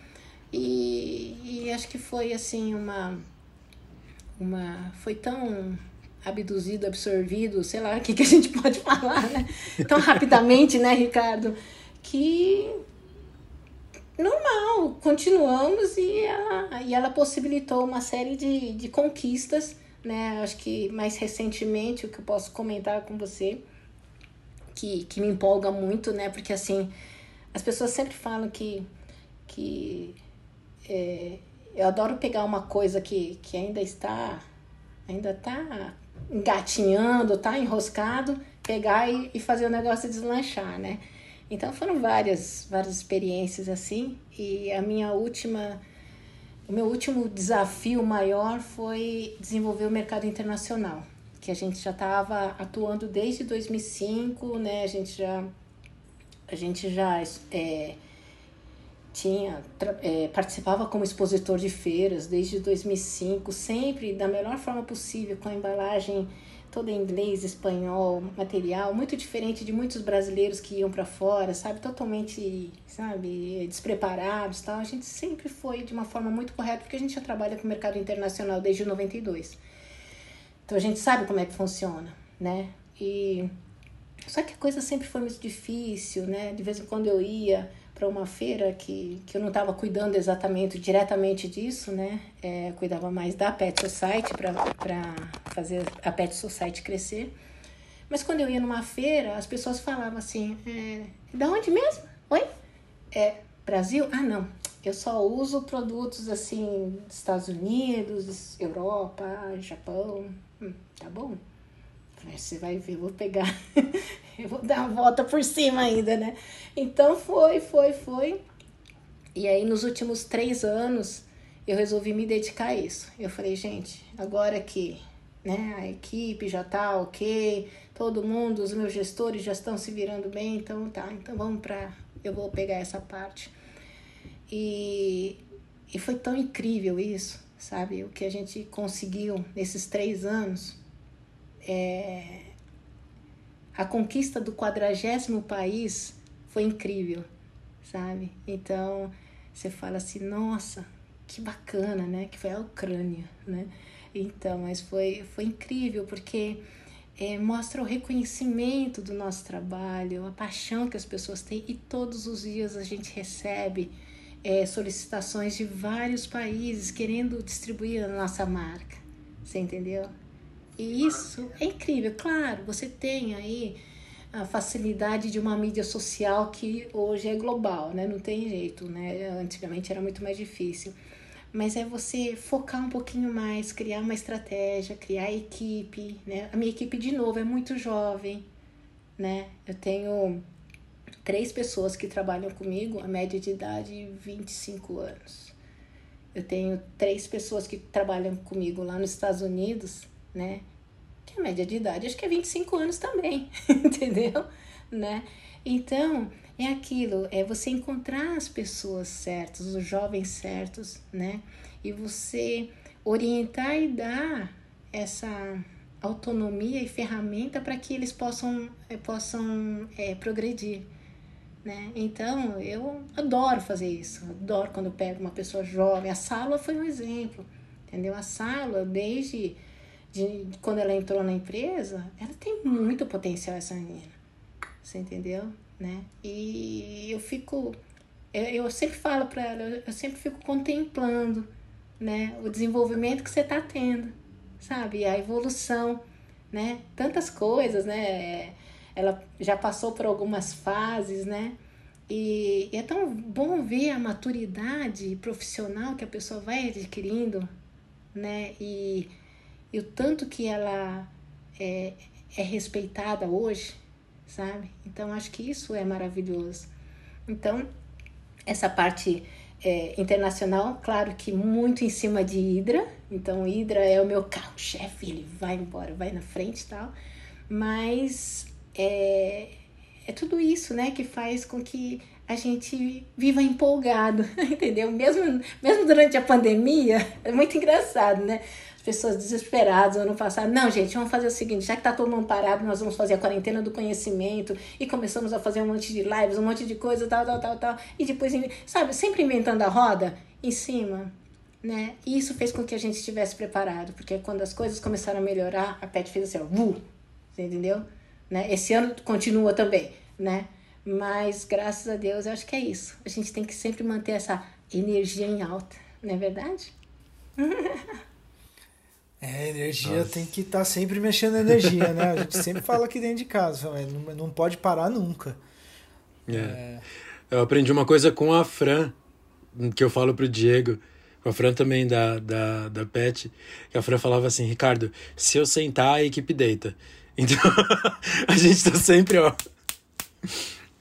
e, e acho que foi assim uma. uma foi tão abduzido, absorvido, sei lá o que, que a gente pode falar, né? Tão rapidamente, né, Ricardo? Que normal, continuamos e ela, e ela possibilitou uma série de, de conquistas, né? Acho que mais recentemente o que eu posso comentar com você, que, que me empolga muito, né? Porque assim, as pessoas sempre falam que, que é, eu adoro pegar uma coisa que, que ainda está ainda está engatinhando, tá enroscado, pegar e, e fazer o negócio deslanchar, né? Então foram várias, várias experiências assim, e a minha última, o meu último desafio maior foi desenvolver o mercado internacional, que a gente já estava atuando desde 2005, né? A gente já, a gente já é, tinha é, participava como expositor de feiras desde 2005, sempre da melhor forma possível, com a embalagem toda em inglês, espanhol, material muito diferente de muitos brasileiros que iam para fora, sabe, totalmente, sabe, despreparados, tal. A gente sempre foi de uma forma muito correta, porque a gente já trabalha com o mercado internacional desde 92. Então a gente sabe como é que funciona, né? E só que a coisa sempre foi muito difícil, né? De vez em quando eu ia para uma feira que, que eu não estava cuidando exatamente diretamente disso, né? É, cuidava mais da Pet Society para fazer a Pet Society crescer. Mas quando eu ia numa feira, as pessoas falavam assim: é, da onde mesmo? Oi? É Brasil? Ah, não. Eu só uso produtos assim dos Estados Unidos, Europa, Japão. Hum, tá bom? Você vai ver, vou pegar. eu vou dar uma volta por cima ainda, né? Então foi, foi, foi. E aí nos últimos três anos eu resolvi me dedicar a isso. Eu falei, gente, agora que né, a equipe já tá ok, todo mundo, os meus gestores já estão se virando bem, então tá, então vamos para eu vou pegar essa parte. E, e foi tão incrível isso, sabe? O que a gente conseguiu nesses três anos. É, a conquista do quadragésimo país foi incrível, sabe? Então você fala assim, nossa, que bacana, né? Que foi a Ucrânia, né? Então, mas foi, foi incrível porque é, mostra o reconhecimento do nosso trabalho, a paixão que as pessoas têm e todos os dias a gente recebe é, solicitações de vários países querendo distribuir a nossa marca. Você entendeu? E isso é incrível. Claro, você tem aí a facilidade de uma mídia social que hoje é global, né? Não tem jeito, né? Antigamente era muito mais difícil. Mas é você focar um pouquinho mais, criar uma estratégia, criar equipe, né? A minha equipe, de novo, é muito jovem, né? Eu tenho três pessoas que trabalham comigo, a média de idade 25 anos. Eu tenho três pessoas que trabalham comigo lá nos Estados Unidos, né? Que a média de idade acho que é 25 anos também, entendeu? Né? Então, é aquilo, é você encontrar as pessoas certas, os jovens certos, né? E você orientar e dar essa autonomia e ferramenta para que eles possam, eh, possam é, progredir. Né? Então, eu adoro fazer isso, adoro quando eu pego uma pessoa jovem. A Sala foi um exemplo, entendeu? A Sala, desde de, de quando ela entrou na empresa, ela tem muito potencial, essa menina, você entendeu? Né? E eu fico, eu, eu sempre falo para ela, eu sempre fico contemplando né? o desenvolvimento que você está tendo, sabe? A evolução, né? Tantas coisas, né? ela já passou por algumas fases, né? E, e é tão bom ver a maturidade profissional que a pessoa vai adquirindo, né? E, e o tanto que ela é, é respeitada hoje, sabe? Então acho que isso é maravilhoso. Então, essa parte é, internacional, claro que muito em cima de Hydra. Então, Hydra é o meu carro-chefe, ele vai embora, vai na frente e tal. Mas é, é tudo isso, né, que faz com que a gente viva empolgado, entendeu? Mesmo, mesmo durante a pandemia, é muito engraçado, né? As pessoas desesperadas ano passado, não, gente, vamos fazer o seguinte, já que tá todo mundo parado, nós vamos fazer a quarentena do conhecimento e começamos a fazer um monte de lives, um monte de coisa, tal, tal, tal, tal, e depois, sabe, sempre inventando a roda em cima, né? E isso fez com que a gente estivesse preparado, porque quando as coisas começaram a melhorar, a Pet fez assim, ó, vu, entendeu? Né? Esse ano continua também, né? Mas graças a Deus, eu acho que é isso. A gente tem que sempre manter essa energia em alta, não é verdade? É, energia Nossa. tem que estar tá sempre mexendo energia, né? A gente sempre fala aqui dentro de casa, não, não pode parar nunca. É. É... Eu aprendi uma coisa com a Fran, que eu falo pro Diego, com a Fran também da, da, da PET, que a Fran falava assim, Ricardo, se eu sentar, a equipe deita. Então, a gente tá sempre, ó,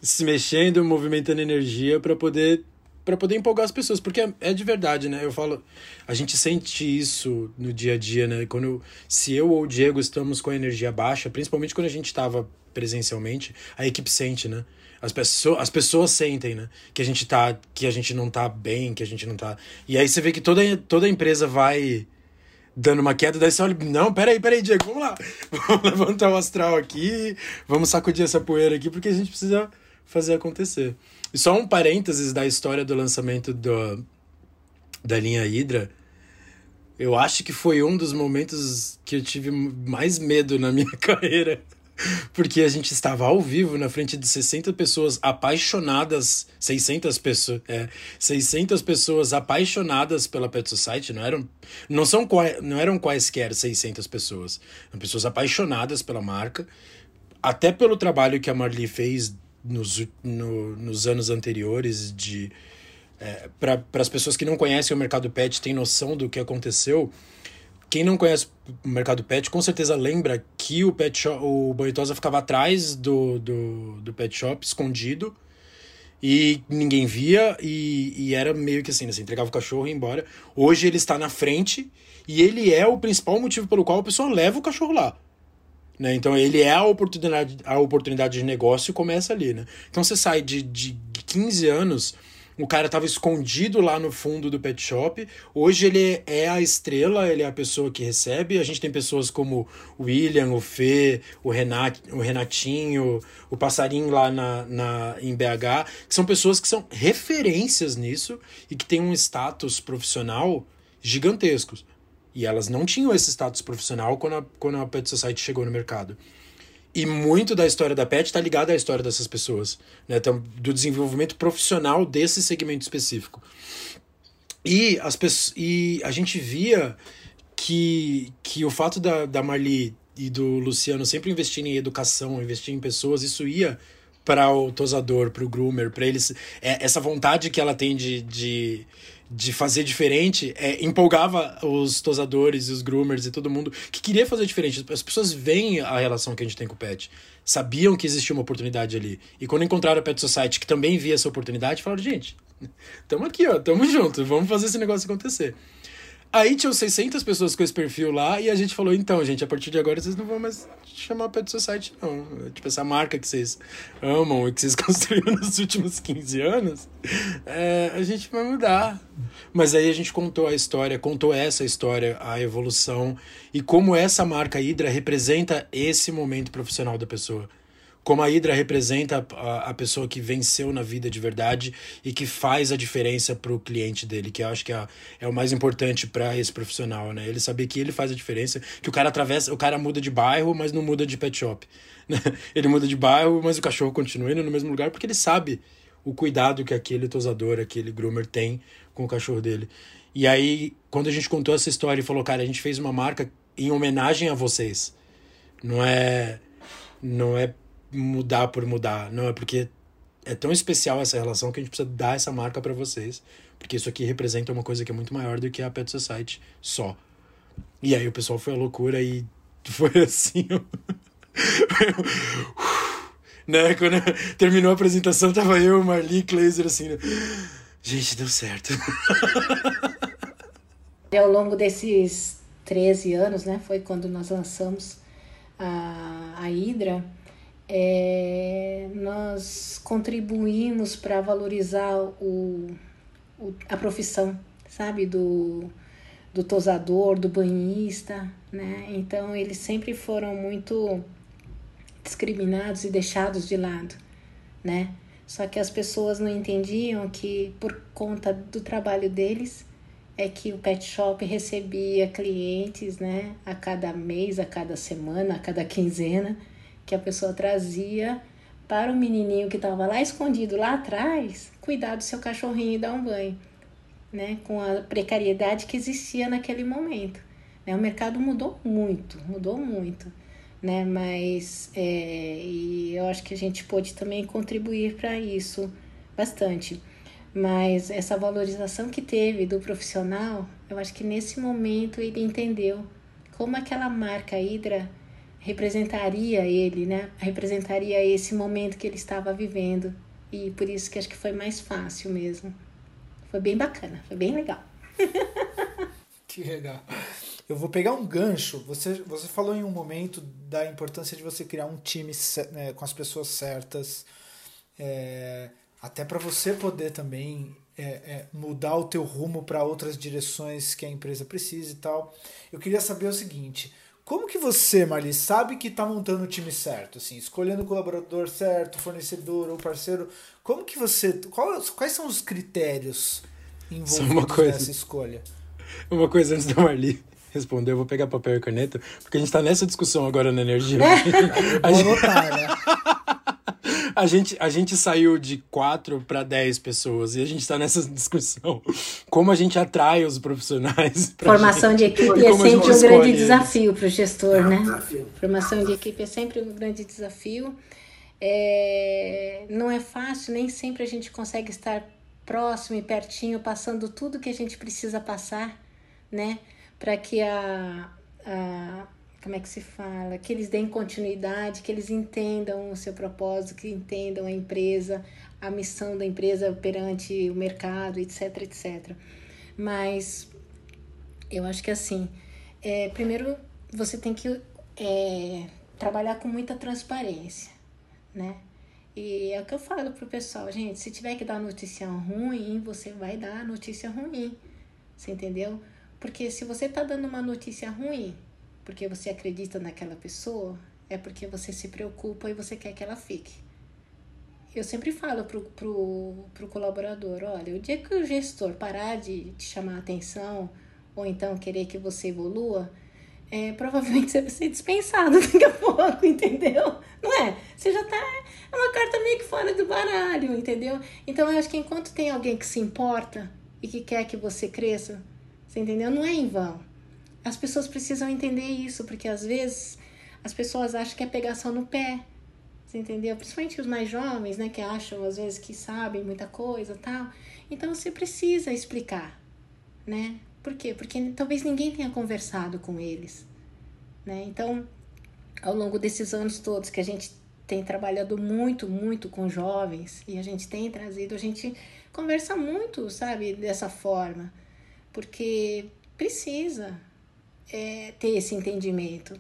se mexendo, movimentando energia para poder para poder empolgar as pessoas, porque é, é, de verdade, né? Eu falo, a gente sente isso no dia a dia, né? Quando eu, se eu ou o Diego estamos com a energia baixa, principalmente quando a gente estava presencialmente, a equipe sente, né? As pessoas, as pessoas sentem, né? Que a gente tá, que a gente não tá bem, que a gente não tá. E aí você vê que toda, toda empresa vai dando uma queda, daí você olha, não, peraí, peraí, Diego, vamos lá. Vamos levantar o astral aqui, vamos sacudir essa poeira aqui, porque a gente precisa fazer acontecer. E só um parênteses da história do lançamento do, da linha Hydra. Eu acho que foi um dos momentos que eu tive mais medo na minha carreira. Porque a gente estava ao vivo na frente de 60 pessoas apaixonadas, 600 pessoas, é, 600 pessoas apaixonadas pela Pet Society, não eram não são não eram quaisquer 600 pessoas, eram pessoas apaixonadas pela marca, até pelo trabalho que a Marli fez nos, no, nos anos anteriores de é, para as pessoas que não conhecem o mercado pet tem noção do que aconteceu quem não conhece o mercado pet com certeza lembra que o pet shop, o Boitosa ficava atrás do, do, do pet shop, escondido, e ninguém via, e, e era meio que assim, né? Você entregava o cachorro e ia embora. Hoje ele está na frente, e ele é o principal motivo pelo qual a pessoa leva o cachorro lá. Né? Então ele é a oportunidade, a oportunidade de negócio e começa ali. Né? Então você sai de, de 15 anos o cara estava escondido lá no fundo do pet shop. Hoje ele é a estrela, ele é a pessoa que recebe. A gente tem pessoas como o William, o Fê, o, Renat, o Renatinho, o Passarinho lá na, na, em BH, que são pessoas que são referências nisso e que têm um status profissional gigantescos. E elas não tinham esse status profissional quando a, quando a Pet Society chegou no mercado. E muito da história da Pet está ligada à história dessas pessoas, né? Então, do desenvolvimento profissional desse segmento específico. E, as e a gente via que, que o fato da, da Marli e do Luciano sempre investirem em educação, investir em pessoas, isso ia para o tosador, para o groomer, para eles. É, essa vontade que ela tem de, de de fazer diferente é, empolgava os tosadores, os groomers e todo mundo que queria fazer diferente. As pessoas veem a relação que a gente tem com o pet, sabiam que existia uma oportunidade ali. E quando encontraram a Pet Society, que também via essa oportunidade, falaram: gente, tamo aqui, ó, tamo junto, vamos fazer esse negócio acontecer. Aí tinham 600 pessoas com esse perfil lá e a gente falou: então, gente, a partir de agora vocês não vão mais chamar Pet Society, não. Tipo, essa marca que vocês amam e que vocês construíram nos últimos 15 anos, é, a gente vai mudar. Mas aí a gente contou a história, contou essa história, a evolução e como essa marca Hydra representa esse momento profissional da pessoa como a Hydra representa a, a pessoa que venceu na vida de verdade e que faz a diferença para o cliente dele, que eu acho que é, é o mais importante para esse profissional, né? Ele saber que ele faz a diferença, que o cara atravessa, o cara muda de bairro, mas não muda de pet shop. Né? Ele muda de bairro, mas o cachorro continua indo no mesmo lugar porque ele sabe o cuidado que aquele tosador, aquele groomer tem com o cachorro dele. E aí, quando a gente contou essa história e falou, cara, a gente fez uma marca em homenagem a vocês. Não é não é mudar por mudar. Não, é porque é tão especial essa relação que a gente precisa dar essa marca para vocês. Porque isso aqui representa uma coisa que é muito maior do que a Pet Society só. E aí o pessoal foi à loucura e foi assim. né? Quando terminou a apresentação, tava eu, Marli, Kleiser, assim. Né? Gente, deu certo. Ao longo desses 13 anos, né? Foi quando nós lançamos a, a Hydra é, nós contribuímos para valorizar o, o, a profissão, sabe, do, do tosador, do banhista, né? Então eles sempre foram muito discriminados e deixados de lado, né? Só que as pessoas não entendiam que por conta do trabalho deles é que o pet shop recebia clientes, né, a cada mês, a cada semana, a cada quinzena que a pessoa trazia para o menininho que estava lá escondido lá atrás, cuidar do seu cachorrinho e dar um banho, né? Com a precariedade que existia naquele momento. Né? O mercado mudou muito, mudou muito, né? Mas é, e eu acho que a gente pôde também contribuir para isso bastante. Mas essa valorização que teve do profissional, eu acho que nesse momento ele entendeu como aquela marca Hydra representaria ele, né? Representaria esse momento que ele estava vivendo. E por isso que acho que foi mais fácil mesmo. Foi bem bacana, foi bem legal. que legal. Eu vou pegar um gancho. Você, você falou em um momento da importância de você criar um time né, com as pessoas certas. É, até para você poder também é, é, mudar o teu rumo para outras direções que a empresa precisa e tal. Eu queria saber o seguinte: como que você, Marli, sabe que está montando o time certo, assim, escolhendo o colaborador certo, fornecedor ou parceiro? Como que você, qual, quais são os critérios envolvidos coisa, nessa escolha? Uma coisa antes da Marli responder, eu vou pegar papel e caneta, porque a gente está nessa discussão agora na energia. a gente... anotar, né? a, gente, a gente saiu de 4 para 10 pessoas e a gente está nessa discussão. Como a gente atrai os profissionais. Formação gente, de equipe é sempre um grande eles. desafio para o gestor, é né? Desafio. Formação de equipe é sempre um grande desafio. É, não é fácil, nem sempre a gente consegue estar próximo e pertinho, passando tudo que a gente precisa passar, né? Para que a, a como é que se fala, que eles deem continuidade, que eles entendam o seu propósito, que entendam a empresa, a missão da empresa perante o mercado, etc, etc. Mas eu acho que assim, é, primeiro você tem que é, trabalhar com muita transparência, né? E é o que eu falo pro pessoal, gente, se tiver que dar notícia ruim, você vai dar notícia ruim. Você entendeu? Porque se você tá dando uma notícia ruim, porque você acredita naquela pessoa, é porque você se preocupa e você quer que ela fique. Eu sempre falo pro, pro, pro colaborador, olha, o dia que o gestor parar de te chamar a atenção, ou então querer que você evolua, é, provavelmente você vai ser dispensado daqui a pouco, entendeu? Não é? Você já tá. É uma carta meio que fora do baralho, entendeu? Então eu acho que enquanto tem alguém que se importa e que quer que você cresça, você entendeu? Não é em vão. As pessoas precisam entender isso, porque às vezes as pessoas acham que é pegação no pé. Você entendeu? Principalmente os mais jovens, né, que acham às vezes que sabem muita coisa, tal. Então você precisa explicar, né? Por quê? Porque talvez ninguém tenha conversado com eles. Né? Então, ao longo desses anos todos que a gente tem trabalhado muito, muito com jovens e a gente tem trazido, a gente conversa muito, sabe, dessa forma, porque precisa é, ter esse entendimento,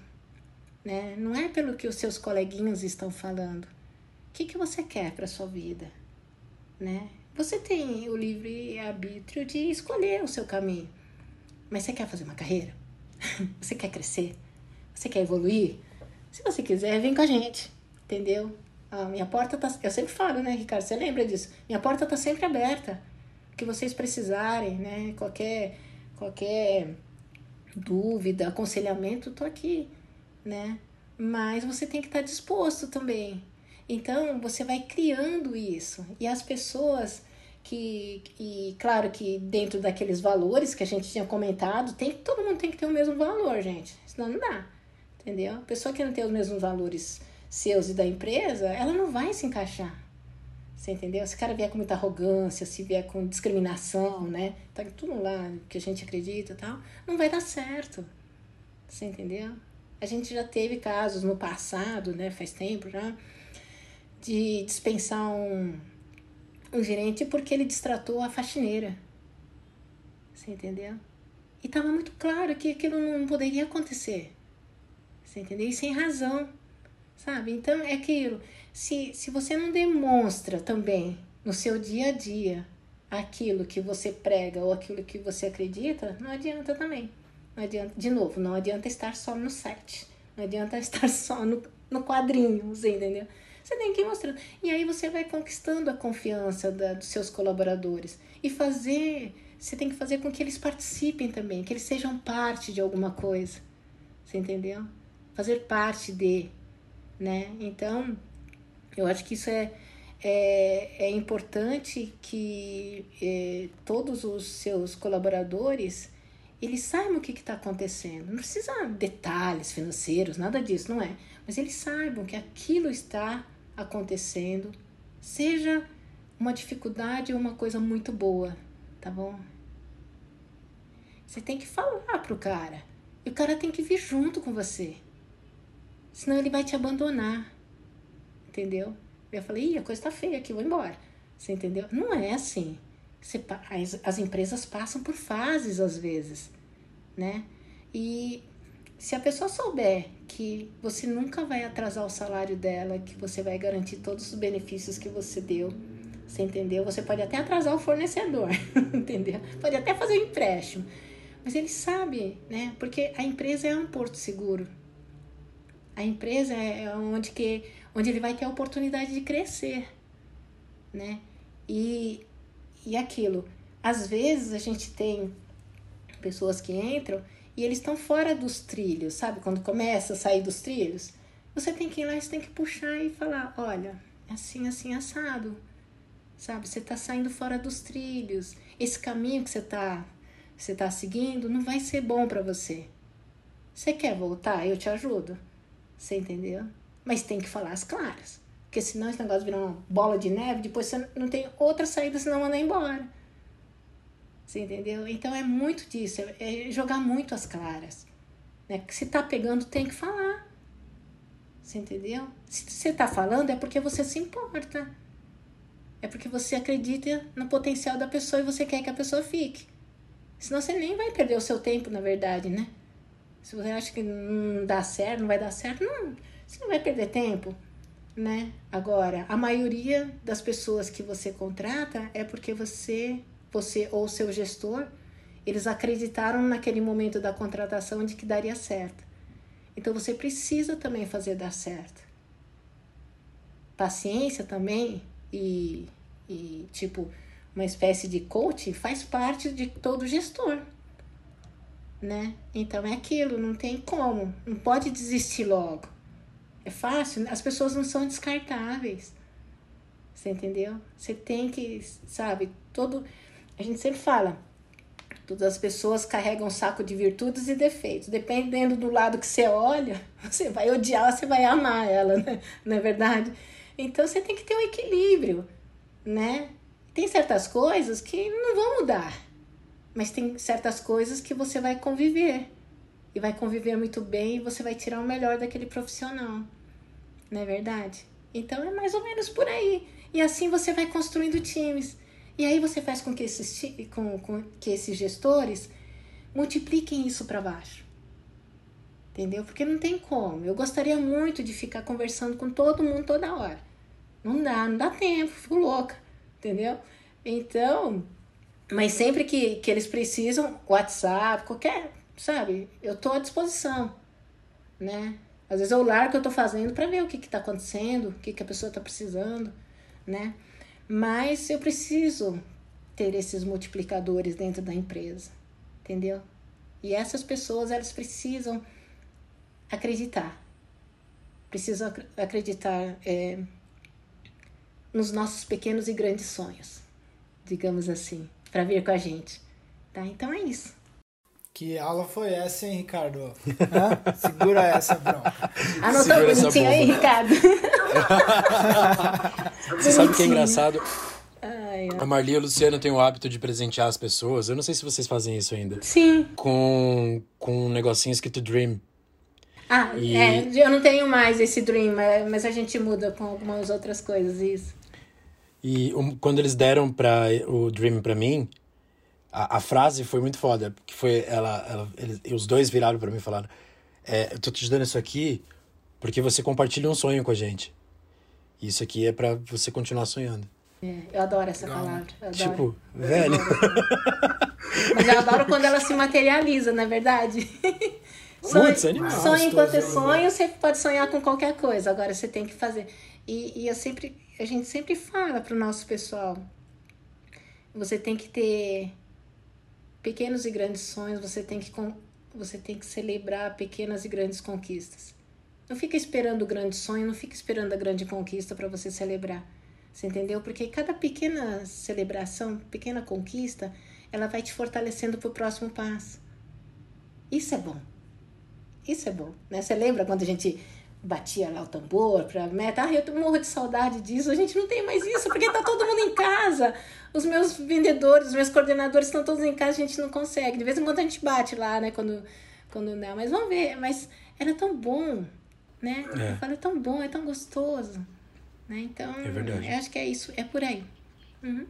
né? Não é pelo que os seus coleguinhas estão falando. O que, que você quer para sua vida, né? Você tem o livre arbítrio de escolher o seu caminho. Mas você quer fazer uma carreira? Você quer crescer? Você quer evoluir? Se você quiser, vem com a gente, entendeu? A minha porta tá. Eu sempre falo, né, Ricardo? Você lembra disso? Minha porta tá sempre aberta. O que vocês precisarem, né? Qualquer, qualquer dúvida, aconselhamento, tô aqui, né? Mas você tem que estar tá disposto também. Então, você vai criando isso. E as pessoas que e claro que dentro daqueles valores que a gente tinha comentado, tem todo mundo tem que ter o mesmo valor, gente. Senão não dá. Entendeu? A pessoa que não tem os mesmos valores seus e da empresa, ela não vai se encaixar. Você entendeu? Se o cara vier com muita arrogância, se vier com discriminação, né? Tá tudo lá que a gente acredita tal, não vai dar certo. Você entendeu? A gente já teve casos no passado, né? Faz tempo já, de dispensar um, um gerente porque ele distratou a faxineira. Você entendeu? E estava muito claro que aquilo não poderia acontecer. Você entendeu? E sem razão. Sabe? Então é aquilo. Se, se você não demonstra também no seu dia a dia aquilo que você prega ou aquilo que você acredita, não adianta também. Não adianta, de novo, não adianta estar só no site. Não adianta estar só no, no quadrinho, você entendeu? Você tem que ir mostrando. E aí você vai conquistando a confiança da, dos seus colaboradores. E fazer, você tem que fazer com que eles participem também, que eles sejam parte de alguma coisa. Você entendeu? Fazer parte de, né? Então, eu acho que isso é, é, é importante que é, todos os seus colaboradores eles saibam o que está acontecendo. Não precisa detalhes financeiros, nada disso, não é? Mas eles saibam que aquilo está acontecendo, seja uma dificuldade ou uma coisa muito boa, tá bom? Você tem que falar pro cara. E o cara tem que vir junto com você. Senão ele vai te abandonar. Entendeu? Eu falei, Ih, a coisa tá feia aqui, vou embora. Você entendeu? Não é assim. Você, as, as empresas passam por fases às vezes, né? E se a pessoa souber que você nunca vai atrasar o salário dela, que você vai garantir todos os benefícios que você deu, você entendeu? Você pode até atrasar o fornecedor, entendeu? Pode até fazer um empréstimo. Mas ele sabe, né? Porque a empresa é um porto seguro. A empresa é onde, que, onde ele vai ter a oportunidade de crescer, né? E, e aquilo. Às vezes a gente tem pessoas que entram e eles estão fora dos trilhos, sabe? Quando começa a sair dos trilhos, você tem que ir lá, você tem que puxar e falar: olha, assim, assim, assado, sabe? Você está saindo fora dos trilhos. Esse caminho que você está você tá seguindo não vai ser bom para você. Você quer voltar? Eu te ajudo. Você entendeu? Mas tem que falar as claras. Porque senão esse negócio vira uma bola de neve, depois você não tem outra saída senão mandar embora. Você entendeu? Então é muito disso, é, é jogar muito as claras. Né? Se tá pegando, tem que falar. Você entendeu? Se você tá falando, é porque você se importa. É porque você acredita no potencial da pessoa e você quer que a pessoa fique. Senão você nem vai perder o seu tempo, na verdade, né? Se você acha que não dá certo, não vai dar certo, não, você não vai perder tempo, né? Agora, a maioria das pessoas que você contrata é porque você, você ou seu gestor, eles acreditaram naquele momento da contratação de que daria certo. Então você precisa também fazer dar certo. Paciência também e, e tipo, uma espécie de coach faz parte de todo gestor. Né? Então é aquilo, não tem como, não pode desistir logo. É fácil, as pessoas não são descartáveis. Você entendeu? Você tem que, sabe, todo. A gente sempre fala, todas as pessoas carregam um saco de virtudes e defeitos. Dependendo do lado que você olha, você vai odiar ou você vai amar ela, né? não é verdade? Então você tem que ter um equilíbrio, né? Tem certas coisas que não vão mudar, mas tem certas coisas que você vai conviver e vai conviver muito bem e você vai tirar o melhor daquele profissional, não é verdade? Então é mais ou menos por aí. E assim você vai construindo times. E aí você faz com que esses, com, com que esses gestores multipliquem isso para baixo. Entendeu? Porque não tem como. Eu gostaria muito de ficar conversando com todo mundo toda hora. Não dá, não dá tempo, fico louca entendeu? Então, mas sempre que, que eles precisam, WhatsApp, qualquer, sabe? Eu tô à disposição, né? Às vezes eu largo o que eu tô fazendo para ver o que que tá acontecendo, o que que a pessoa tá precisando, né? Mas eu preciso ter esses multiplicadores dentro da empresa, entendeu? E essas pessoas, elas precisam acreditar. Precisam acreditar é, nos nossos pequenos e grandes sonhos, digamos assim, para vir com a gente. Tá? Então é isso. Que aula foi essa, hein, Ricardo? Hã? Segura essa bronca. Anotou Segura bonitinho aí, Ricardo? Você sabe o que é engraçado? Ai, a Marli e o Luciano têm o hábito de presentear as pessoas. Eu não sei se vocês fazem isso ainda. Sim. Com, com um negocinho escrito Dream. Ah, e... é, eu não tenho mais esse Dream, mas a gente muda com algumas outras coisas, isso. E um, quando eles deram para o Dream para mim, a, a, frase foi muito foda, porque foi ela, ela eles, os dois viraram para mim e falaram: é, "Eu tô te dando isso aqui porque você compartilha um sonho com a gente. E isso aqui é para você continuar sonhando." É, eu adoro essa palavra. Adoro. Tipo, velho. Mas eu adoro quando ela se materializa, não é verdade? Sonho, sonho enquanto é sonho, você pode sonhar com qualquer coisa. Agora você tem que fazer. E, e eu sempre a gente sempre fala para o nosso pessoal. Você tem que ter pequenos e grandes sonhos, você tem que você tem que celebrar pequenas e grandes conquistas. Não fica esperando o grande sonho, não fica esperando a grande conquista para você celebrar. Você entendeu? Porque cada pequena celebração, pequena conquista, ela vai te fortalecendo para o próximo passo. Isso é bom. Isso é bom, né? Você lembra quando a gente batia lá o tambor pra meta. Ah, eu morro de saudade disso. A gente não tem mais isso, porque tá todo mundo em casa. Os meus vendedores, os meus coordenadores estão todos em casa, a gente não consegue. De vez em quando a gente bate lá, né, quando, quando não. Mas vamos ver, mas era tão bom, né? É. Eu falei, é tão bom, é tão gostoso. Né? Então, é verdade. eu acho que é isso, é por aí. Uhum.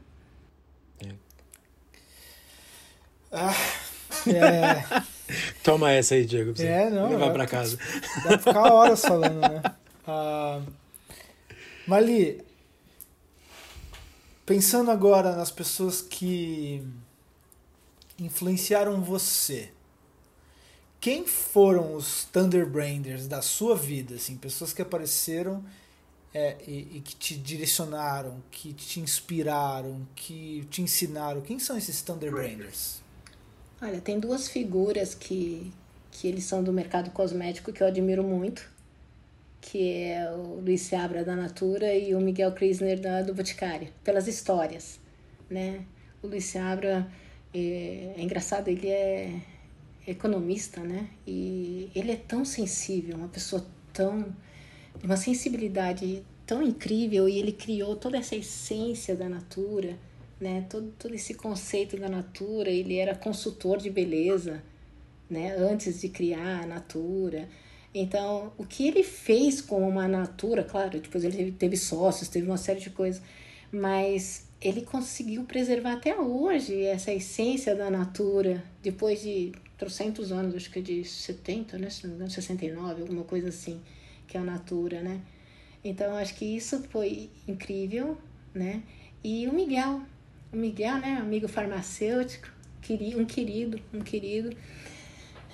É. Ah, é... Toma essa aí, Diego. Pra é, não. Levar pra casa. Dá pra ficar horas falando, né? Ah, Mali, pensando agora nas pessoas que influenciaram você, quem foram os Thunderbranders da sua vida? Assim, pessoas que apareceram é, e, e, que te direcionaram, que te inspiraram, que te ensinaram. Quem são esses Thunderbranders? Olha, tem duas figuras que, que eles são do mercado cosmético que eu admiro muito, que é o Luiz Seabra da Natura e o Miguel Krisner da, do Boticário, pelas histórias, né? O Luiz Seabra é, é engraçado, ele é economista, né? E ele é tão sensível, uma pessoa tão uma sensibilidade tão incrível e ele criou toda essa essência da Natura né? Todo, todo esse conceito da natura, ele era consultor de beleza, né? Antes de criar a Natura. Então, o que ele fez com uma Natura, claro, depois ele teve, teve sócios, teve uma série de coisas, mas ele conseguiu preservar até hoje essa essência da Natura, depois de trocentos anos, acho que de 70, né? Se não me engano, 69, alguma coisa assim, que é a Natura, né? Então, acho que isso foi incrível, né? E o Miguel, Miguel, né? Amigo farmacêutico, um querido, um querido.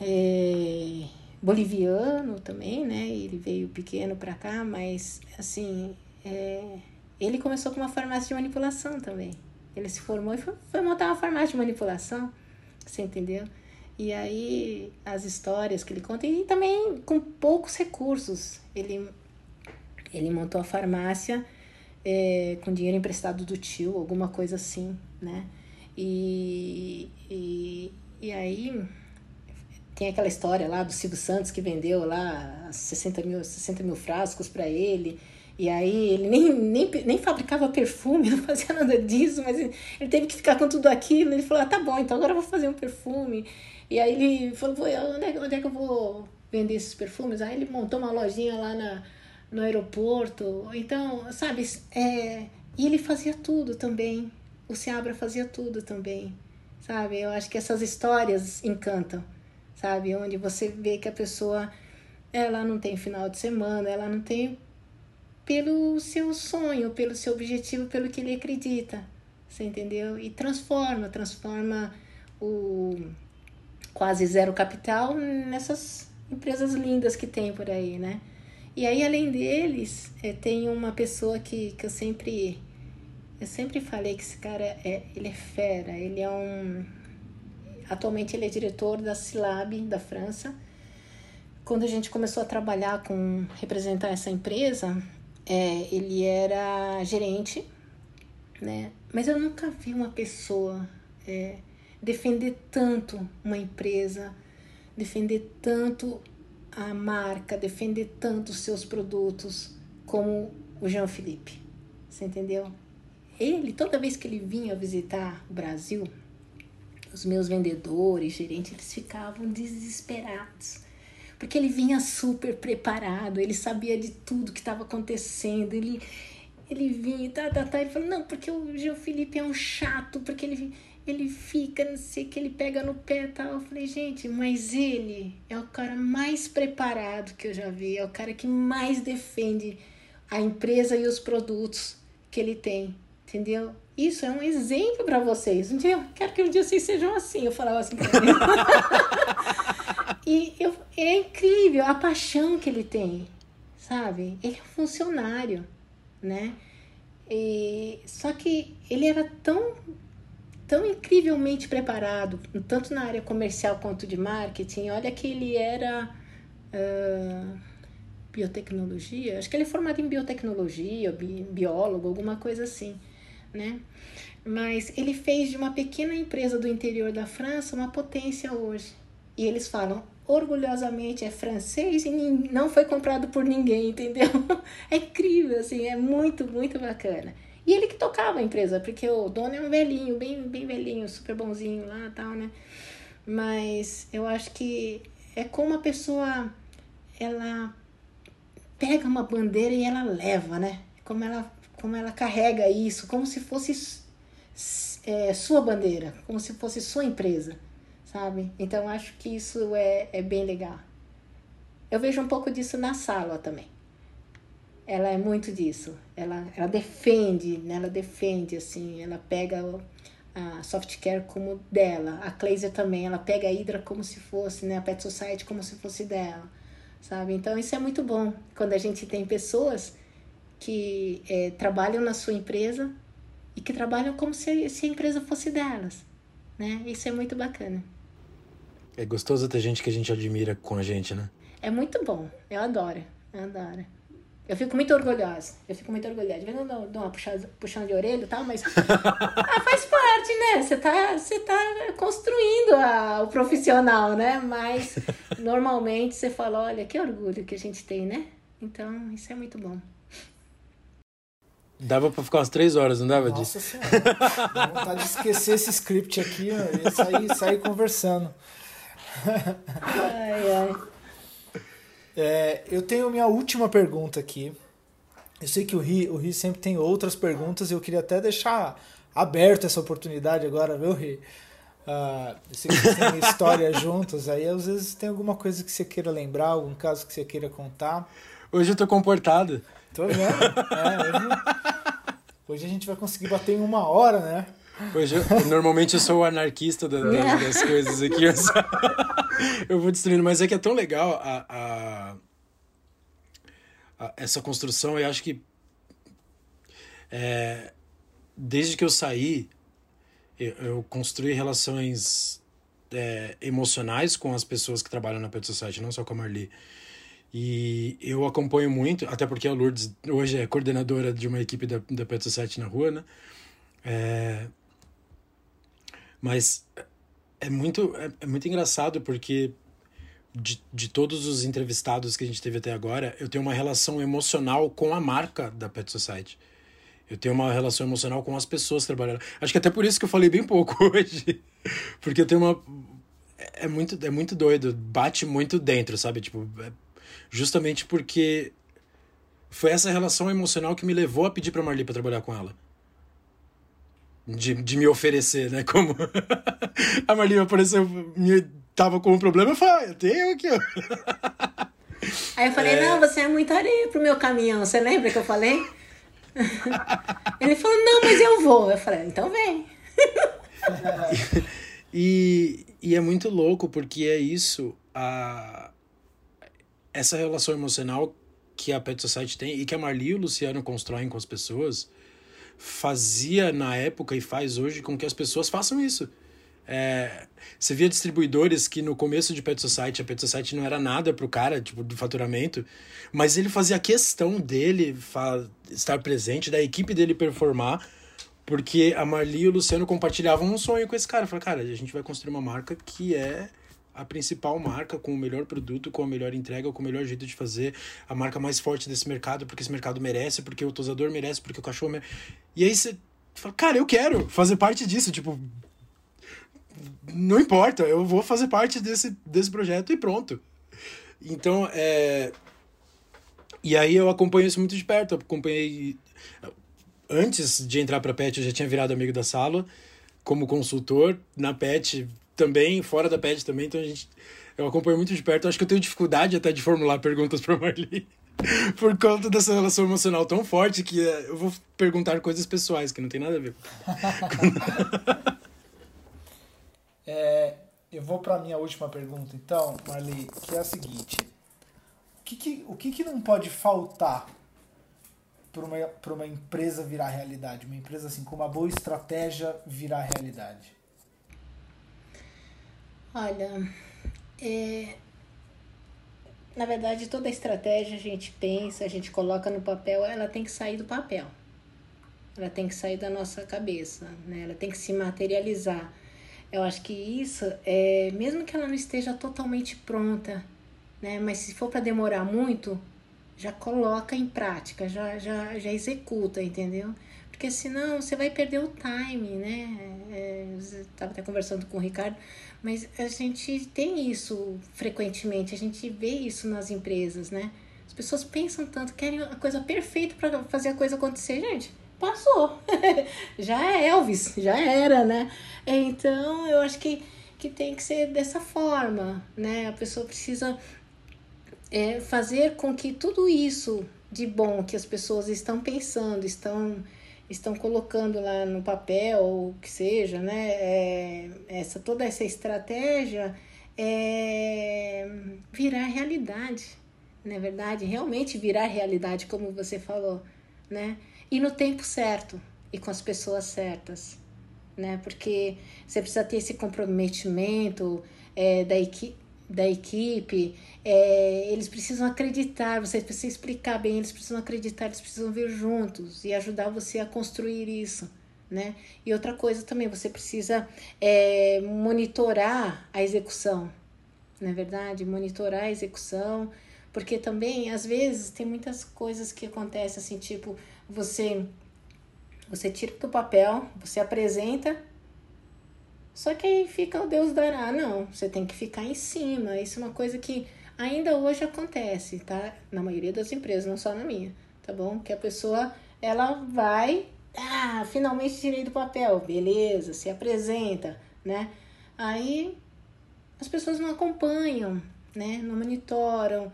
É, boliviano também, né? Ele veio pequeno para cá, mas assim, é, ele começou com uma farmácia de manipulação também. Ele se formou e foi, foi montar uma farmácia de manipulação, você entendeu? E aí as histórias que ele conta, e também com poucos recursos. Ele, ele montou a farmácia é, com dinheiro emprestado do tio, alguma coisa assim, né? E, e, e aí tem aquela história lá do Silvio Santos que vendeu lá 60 mil, 60 mil frascos para ele. E aí ele nem, nem, nem fabricava perfume, não fazia nada disso, mas ele, ele teve que ficar com tudo aquilo. Ele falou, ah, tá bom, então agora eu vou fazer um perfume. E aí ele falou, onde é, onde é que eu vou vender esses perfumes? Aí ele montou uma lojinha lá na, no aeroporto. Então, sabe, é, e ele fazia tudo também. O Seabra fazia tudo também, sabe? Eu acho que essas histórias encantam sabe? Onde você vê que a pessoa ela não tem final de semana, ela não tem pelo seu sonho, pelo seu objetivo, pelo que ele acredita, você entendeu? E transforma, transforma o quase zero capital nessas empresas lindas que tem por aí, né? E aí, além deles, é, tem uma pessoa que, que eu sempre eu sempre falei que esse cara é ele é fera, ele é um Atualmente ele é diretor da Silab da França. Quando a gente começou a trabalhar com representar essa empresa, é, ele era gerente, né? Mas eu nunca vi uma pessoa é, defender tanto uma empresa, defender tanto a marca, defender tanto os seus produtos como o Jean Philippe. Você entendeu? Ele, toda vez que ele vinha visitar o Brasil, os meus vendedores, gerentes, eles ficavam desesperados. Porque ele vinha super preparado, ele sabia de tudo que estava acontecendo, ele, ele vinha, tá, tá, tá, ele falou, não, porque o Gil Felipe é um chato, porque ele, ele fica, não sei que, ele pega no pé e tal. Eu falei, gente, mas ele é o cara mais preparado que eu já vi, é o cara que mais defende a empresa e os produtos que ele tem, entendeu? Isso é um exemplo para vocês. Um dia, eu quero que um dia vocês sejam assim. Eu falava assim e eu, é incrível a paixão que ele tem, sabe? Ele é um funcionário, né? E, só que ele era tão, tão incrivelmente preparado, tanto na área comercial quanto de marketing. Olha que ele era uh, biotecnologia, acho que ele é formado em biotecnologia, bi, biólogo, alguma coisa assim né? Mas ele fez de uma pequena empresa do interior da França uma potência hoje. E eles falam orgulhosamente é francês e não foi comprado por ninguém, entendeu? É incrível, assim, é muito, muito bacana. E ele que tocava a empresa, porque o dono é um velhinho, bem, bem velhinho, super bonzinho lá tal, né? Mas eu acho que é como a pessoa ela pega uma bandeira e ela leva, né? Como ela como ela carrega isso, como se fosse é, sua bandeira, como se fosse sua empresa, sabe? Então acho que isso é, é bem legal. Eu vejo um pouco disso na sala também. Ela é muito disso. Ela, ela defende, né? ela defende, assim, ela pega a Softcare como dela. A Clayser também, ela pega a Hydra como se fosse, né? A Pet Society como se fosse dela, sabe? Então isso é muito bom. Quando a gente tem pessoas que é, trabalham na sua empresa e que trabalham como se, se a empresa fosse delas, né? Isso é muito bacana. É gostoso ter gente que a gente admira com a gente, né? É muito bom. Eu adoro. Eu adoro. Eu fico muito orgulhosa. Eu fico muito orgulhosa. De vez em quando eu dou uma puxada, puxão de orelha e tal, mas ah, faz parte, né? Você tá, você tá construindo a, o profissional, né? Mas normalmente você fala, olha, que orgulho que a gente tem, né? Então, isso é muito bom. Dava pra ficar umas três horas, não dava Nossa disso? senhora. Dá vontade de esquecer esse script aqui ó, e sair, sair conversando. ai, ai. É, eu tenho minha última pergunta aqui. Eu sei que o Ri, o Ri sempre tem outras perguntas e eu queria até deixar aberto essa oportunidade agora, viu, Ri? Uh, eu sei que vocês têm história juntos, aí às vezes tem alguma coisa que você queira lembrar, algum caso que você queira contar. Hoje eu tô comportado. Tô vendo. É, hoje, hoje a gente vai conseguir bater em uma hora, né? Hoje, eu, normalmente eu sou o anarquista da, da, das coisas aqui. Eu, só, eu, vou destruindo, mas é que é tão legal a, a, a essa construção. Eu acho que é, desde que eu saí, eu, eu construí relações é, emocionais com as pessoas que trabalham na Pet Society, não só com a Marli. E eu acompanho muito, até porque a Lourdes hoje é coordenadora de uma equipe da, da Pet Society na rua, né? É, mas é muito, é, é muito engraçado porque de, de todos os entrevistados que a gente teve até agora, eu tenho uma relação emocional com a marca da Pet Society. Eu tenho uma relação emocional com as pessoas que trabalham. Acho que até por isso que eu falei bem pouco hoje. Porque eu tenho uma. É muito, é muito doido. Bate muito dentro, sabe? Tipo, é justamente porque foi essa relação emocional que me levou a pedir pra Marli pra trabalhar com ela de, de me oferecer, né? Como a Marlinha apareceu, me, tava com um problema, eu falei, ah, eu tenho aqui, ó. Aí eu falei, é... não, você é muito areia pro meu caminhão. Você lembra que eu falei? Ele falou, não, mas eu vou. Eu falei, então vem. e, e é muito louco, porque é isso, a, essa relação emocional que a Pet Society tem e que a Marli e o Luciano constroem com as pessoas fazia na época e faz hoje com que as pessoas façam isso. É, você via distribuidores que no começo de Pet Society, a Pet Society não era nada pro cara, tipo, do faturamento, mas ele fazia questão dele estar presente, da equipe dele performar, porque a Marli e o Luciano compartilhavam um sonho com esse cara. Falaram, cara, a gente vai construir uma marca que é a principal marca com o melhor produto, com a melhor entrega, com o melhor jeito de fazer, a marca mais forte desse mercado, porque esse mercado merece, porque o tosador merece, porque o cachorro merece. E aí você fala, cara, eu quero fazer parte disso, tipo, não importa, eu vou fazer parte desse, desse projeto e pronto. Então, é. E aí eu acompanho isso muito de perto. Eu acompanhei. Antes de entrar pra PET, eu já tinha virado amigo da sala como consultor. Na PET, também, fora da pet também, então a gente. Eu acompanho muito de perto. Acho que eu tenho dificuldade até de formular perguntas para Marli. Por conta dessa relação emocional tão forte que eh, eu vou perguntar coisas pessoais que não tem nada a ver. é, eu vou para minha última pergunta, então, Marli, que é a seguinte: o que, que o que, que não pode faltar para uma, uma empresa virar realidade? Uma empresa assim com uma boa estratégia virar realidade? Olha, é, na verdade toda estratégia a gente pensa, a gente coloca no papel, ela tem que sair do papel. Ela tem que sair da nossa cabeça, né? Ela tem que se materializar. Eu acho que isso, é, mesmo que ela não esteja totalmente pronta, né? Mas se for para demorar muito, já coloca em prática, já, já, já executa, entendeu? Porque senão você vai perder o time, né? É, estava até conversando com o Ricardo, mas a gente tem isso frequentemente, a gente vê isso nas empresas, né? As pessoas pensam tanto, querem a coisa perfeita para fazer a coisa acontecer, gente. Passou. já é Elvis, já era, né? Então, eu acho que, que tem que ser dessa forma, né? A pessoa precisa é, fazer com que tudo isso de bom que as pessoas estão pensando, estão estão colocando lá no papel, ou que seja, né? É, essa, toda essa estratégia é virar realidade, não é verdade? Realmente virar realidade, como você falou, né? E no tempo certo e com as pessoas certas, né? Porque você precisa ter esse comprometimento é, da equipe da equipe, é, eles precisam acreditar, você precisa explicar bem, eles precisam acreditar, eles precisam vir juntos e ajudar você a construir isso. Né? E outra coisa também, você precisa é, monitorar a execução, não é verdade? Monitorar a execução, porque também, às vezes, tem muitas coisas que acontecem assim, tipo, você, você tira do papel, você apresenta, Só que aí fica o Deus dará. Não, você tem que ficar em cima. Isso é uma coisa que ainda hoje acontece, tá? Na maioria das empresas, não só na minha, tá bom? Que a pessoa, ela vai, ah, finalmente tirei do papel, beleza, se apresenta, né? Aí as pessoas não acompanham, né? Não monitoram.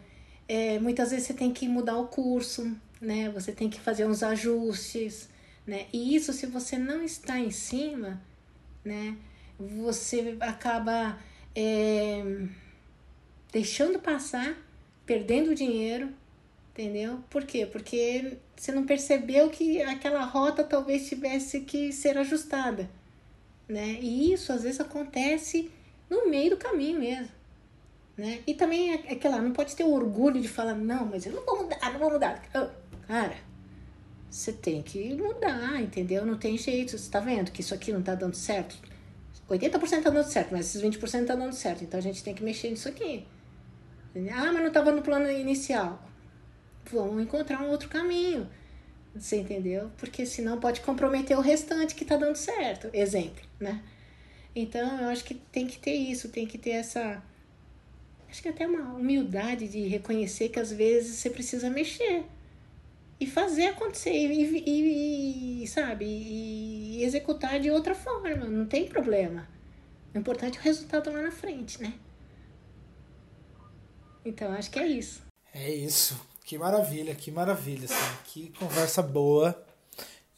É, muitas vezes você tem que mudar o curso, né? Você tem que fazer uns ajustes, né? E isso, se você não está em cima, né? Você acaba é, deixando passar, perdendo dinheiro, entendeu? Por quê? Porque você não percebeu que aquela rota talvez tivesse que ser ajustada, né? E isso às vezes acontece no meio do caminho mesmo. Né? E também é, é que lá, não pode ter o orgulho de falar, não, mas eu não vou mudar, não vou mudar. Cara, você tem que mudar, entendeu? Não tem jeito. Você tá vendo que isso aqui não tá dando certo? 80% tá dando certo, mas esses 20% tá dando certo. Então a gente tem que mexer nisso aqui. Ah, mas não estava no plano inicial. Vamos encontrar um outro caminho. Você entendeu? Porque senão pode comprometer o restante que está dando certo. Exemplo, né? Então eu acho que tem que ter isso, tem que ter essa. Acho que até uma humildade de reconhecer que às vezes você precisa mexer e fazer acontecer e, e, e, sabe e executar de outra forma não tem problema. O importante é o resultado lá na frente né? Então acho que é isso. É isso. Que maravilha que maravilha assim, que conversa boa.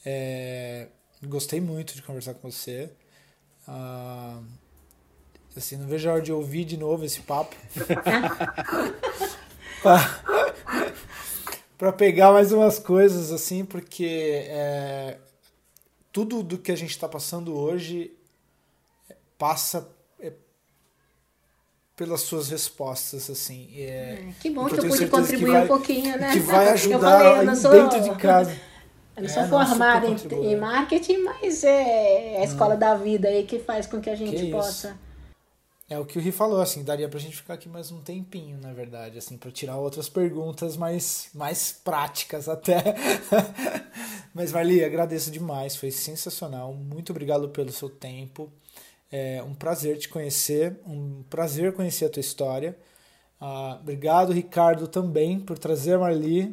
É, gostei muito de conversar com você. Ah, assim não vejo a hora de ouvir de novo esse papo para pegar mais umas coisas assim, porque é, tudo do que a gente está passando hoje passa é, pelas suas respostas assim. É, hum, que bom que eu, eu pude contribuir vai, um pouquinho, né? Que vai ajudar falei, sou, dentro de casa. Eu não sou é, formada em, em, marketing, mas é a escola hum. da vida aí que faz com que a gente que possa é o que o Ri falou, assim, daria pra gente ficar aqui mais um tempinho, na verdade, assim, para tirar outras perguntas mais, mais práticas até. Mas, Marli, agradeço demais, foi sensacional. Muito obrigado pelo seu tempo. É um prazer te conhecer, um prazer conhecer a tua história. Uh, obrigado, Ricardo, também, por trazer a Marli.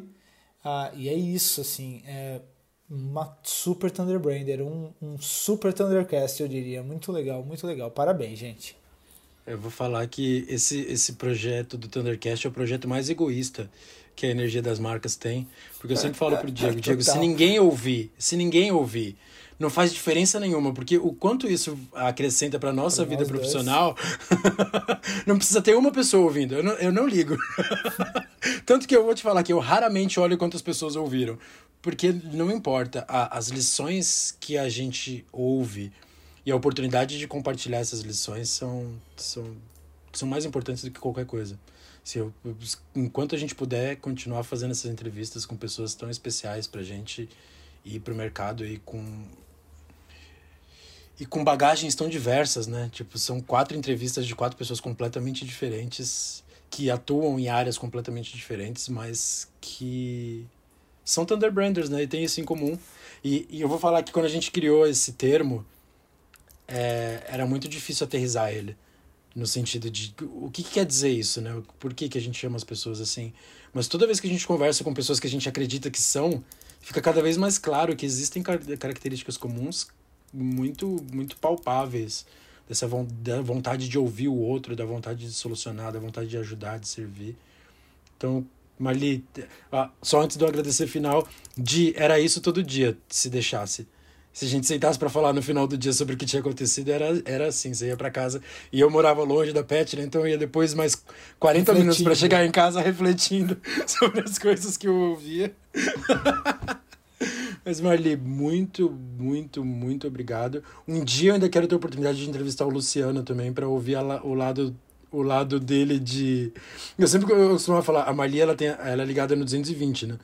Uh, e é isso, assim, é uma super Thunderbrander, um, um super Thundercast, eu diria. Muito legal, muito legal. Parabéns, gente. Eu vou falar que esse, esse projeto do Thundercast é o projeto mais egoísta que a energia das marcas tem. Porque eu sempre falo pro Diego, Diego, se ninguém ouvir, se ninguém ouvir, não faz diferença nenhuma, porque o quanto isso acrescenta para nossa pra vida profissional, não precisa ter uma pessoa ouvindo. Eu não, eu não ligo. Tanto que eu vou te falar que eu raramente olho quantas pessoas ouviram. Porque não importa, a, as lições que a gente ouve e a oportunidade de compartilhar essas lições são, são, são mais importantes do que qualquer coisa. Se eu, enquanto a gente puder continuar fazendo essas entrevistas com pessoas tão especiais para a gente ir para o mercado e com e com bagagens tão diversas, né? Tipo, são quatro entrevistas de quatro pessoas completamente diferentes que atuam em áreas completamente diferentes, mas que são Thunderbranders, né? E tem isso em comum. E, e eu vou falar que quando a gente criou esse termo, é, era muito difícil aterrizar ele. No sentido de o que, que, quer dizer isso, né? Por que, que a gente chama as pessoas assim? Mas toda vez que a gente conversa com pessoas que a gente acredita que são, fica cada vez mais claro que existem características comuns muito, muito palpáveis dessa da vontade de ouvir o outro, da vontade de solucionar, da vontade de ajudar, de servir. Então, Marli, só antes do agradecer final, de era isso todo dia, se deixasse se a gente sentasse para falar no final do dia sobre o que tinha acontecido, era, era assim, você ia para casa e eu morava longe da Pet, né? Então eu ia depois mais 40 minutos para chegar em casa refletindo sobre as coisas que eu ouvia. Mas Marli, muito, muito, muito obrigado. Um dia eu ainda quero ter a oportunidade de entrevistar o Luciano também para ouvir a, o lado o lado dele de eu sempre eu costumo falar, a Marli ela tem ela é ligada no 220, né?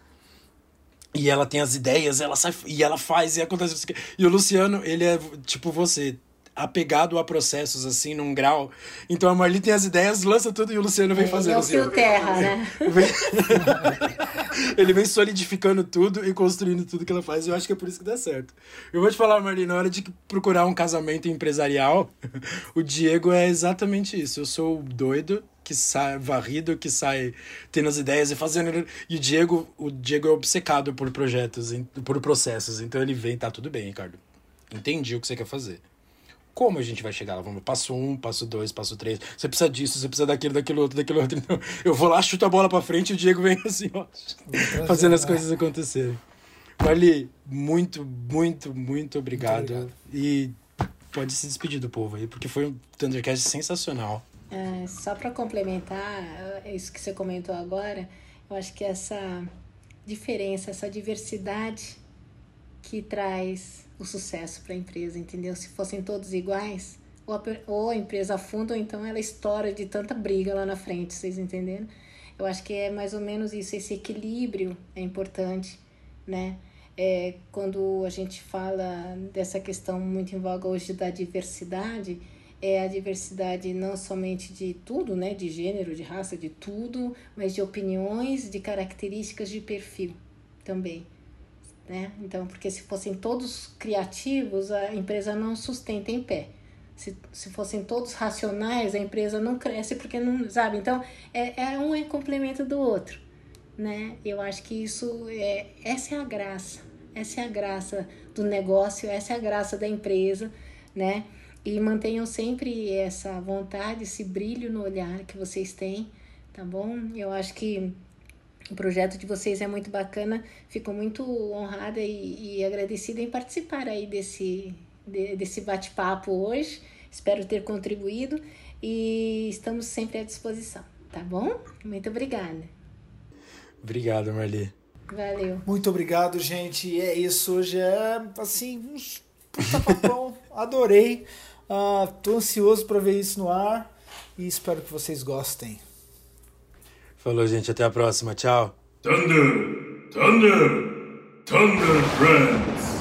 E ela tem as ideias, ela sai e ela faz e acontece. E o Luciano, ele é tipo você. apegado a processos, assim, num grau. Então a Marli tem as ideias, lança tudo e o Luciano vem fazendo. É o assim, fio terra, né? Ele vem solidificando tudo e construindo tudo que ela faz. Eu acho que é por isso que dá certo. Eu vou te falar, Marli, na hora de procurar um casamento empresarial, o Diego é exatamente isso. Eu sou doido que sai varrido, que sai tendo as ideias e fazendo. E o Diego, o Diego é obcecado por projetos, por processos. Então ele vem, tá tudo bem, Ricardo. Entendi o que você quer fazer. Como a gente vai chegar lá? Vamos, passo um, passo dois, passo três. Você precisa disso, você precisa daquilo, daquilo outro, daquilo outro. Então, eu vou lá, chuto a bola pra frente e o Diego vem assim, ó, fazendo as coisas acontecerem. Marli, muito, muito, muito obrigado. Muito obrigado. E pode se despedir do povo aí, porque foi um Thundercast sensacional. É, só para complementar é isso que você comentou agora, eu acho que essa diferença, essa diversidade que traz o sucesso para a empresa, entendeu? Se fossem todos iguais, ou a, ou a empresa afunda, ou então ela estoura de tanta briga lá na frente, vocês entenderam? Eu acho que é mais ou menos isso, esse equilíbrio é importante, né? É, quando a gente fala dessa questão muito em voga hoje da diversidade, é a diversidade não somente de tudo, né, de gênero, de raça, de tudo, mas de opiniões, de características de perfil também, né? Então, porque se fossem todos criativos, a empresa não sustenta em pé. Se, se fossem todos racionais, a empresa não cresce porque não, sabe? Então, é, é um é complemento do outro, né? Eu acho que isso é essa é a graça. Essa é a graça do negócio, essa é a graça da empresa, né? E mantenham sempre essa vontade, esse brilho no olhar que vocês têm, tá bom? Eu acho que o projeto de vocês é muito bacana. Fico muito honrada e, e agradecida em participar aí desse, de, desse bate-papo hoje. Espero ter contribuído e estamos sempre à disposição, tá bom? Muito obrigada. Obrigado, Marli. Valeu. Muito obrigado, gente. E é isso. Hoje é assim, uns puta papão. Adorei. Uh, tô ansioso para ver isso no ar e espero que vocês gostem. Falou, gente. Até a próxima. Tchau. Thunder, Thunder, Thunder Friends.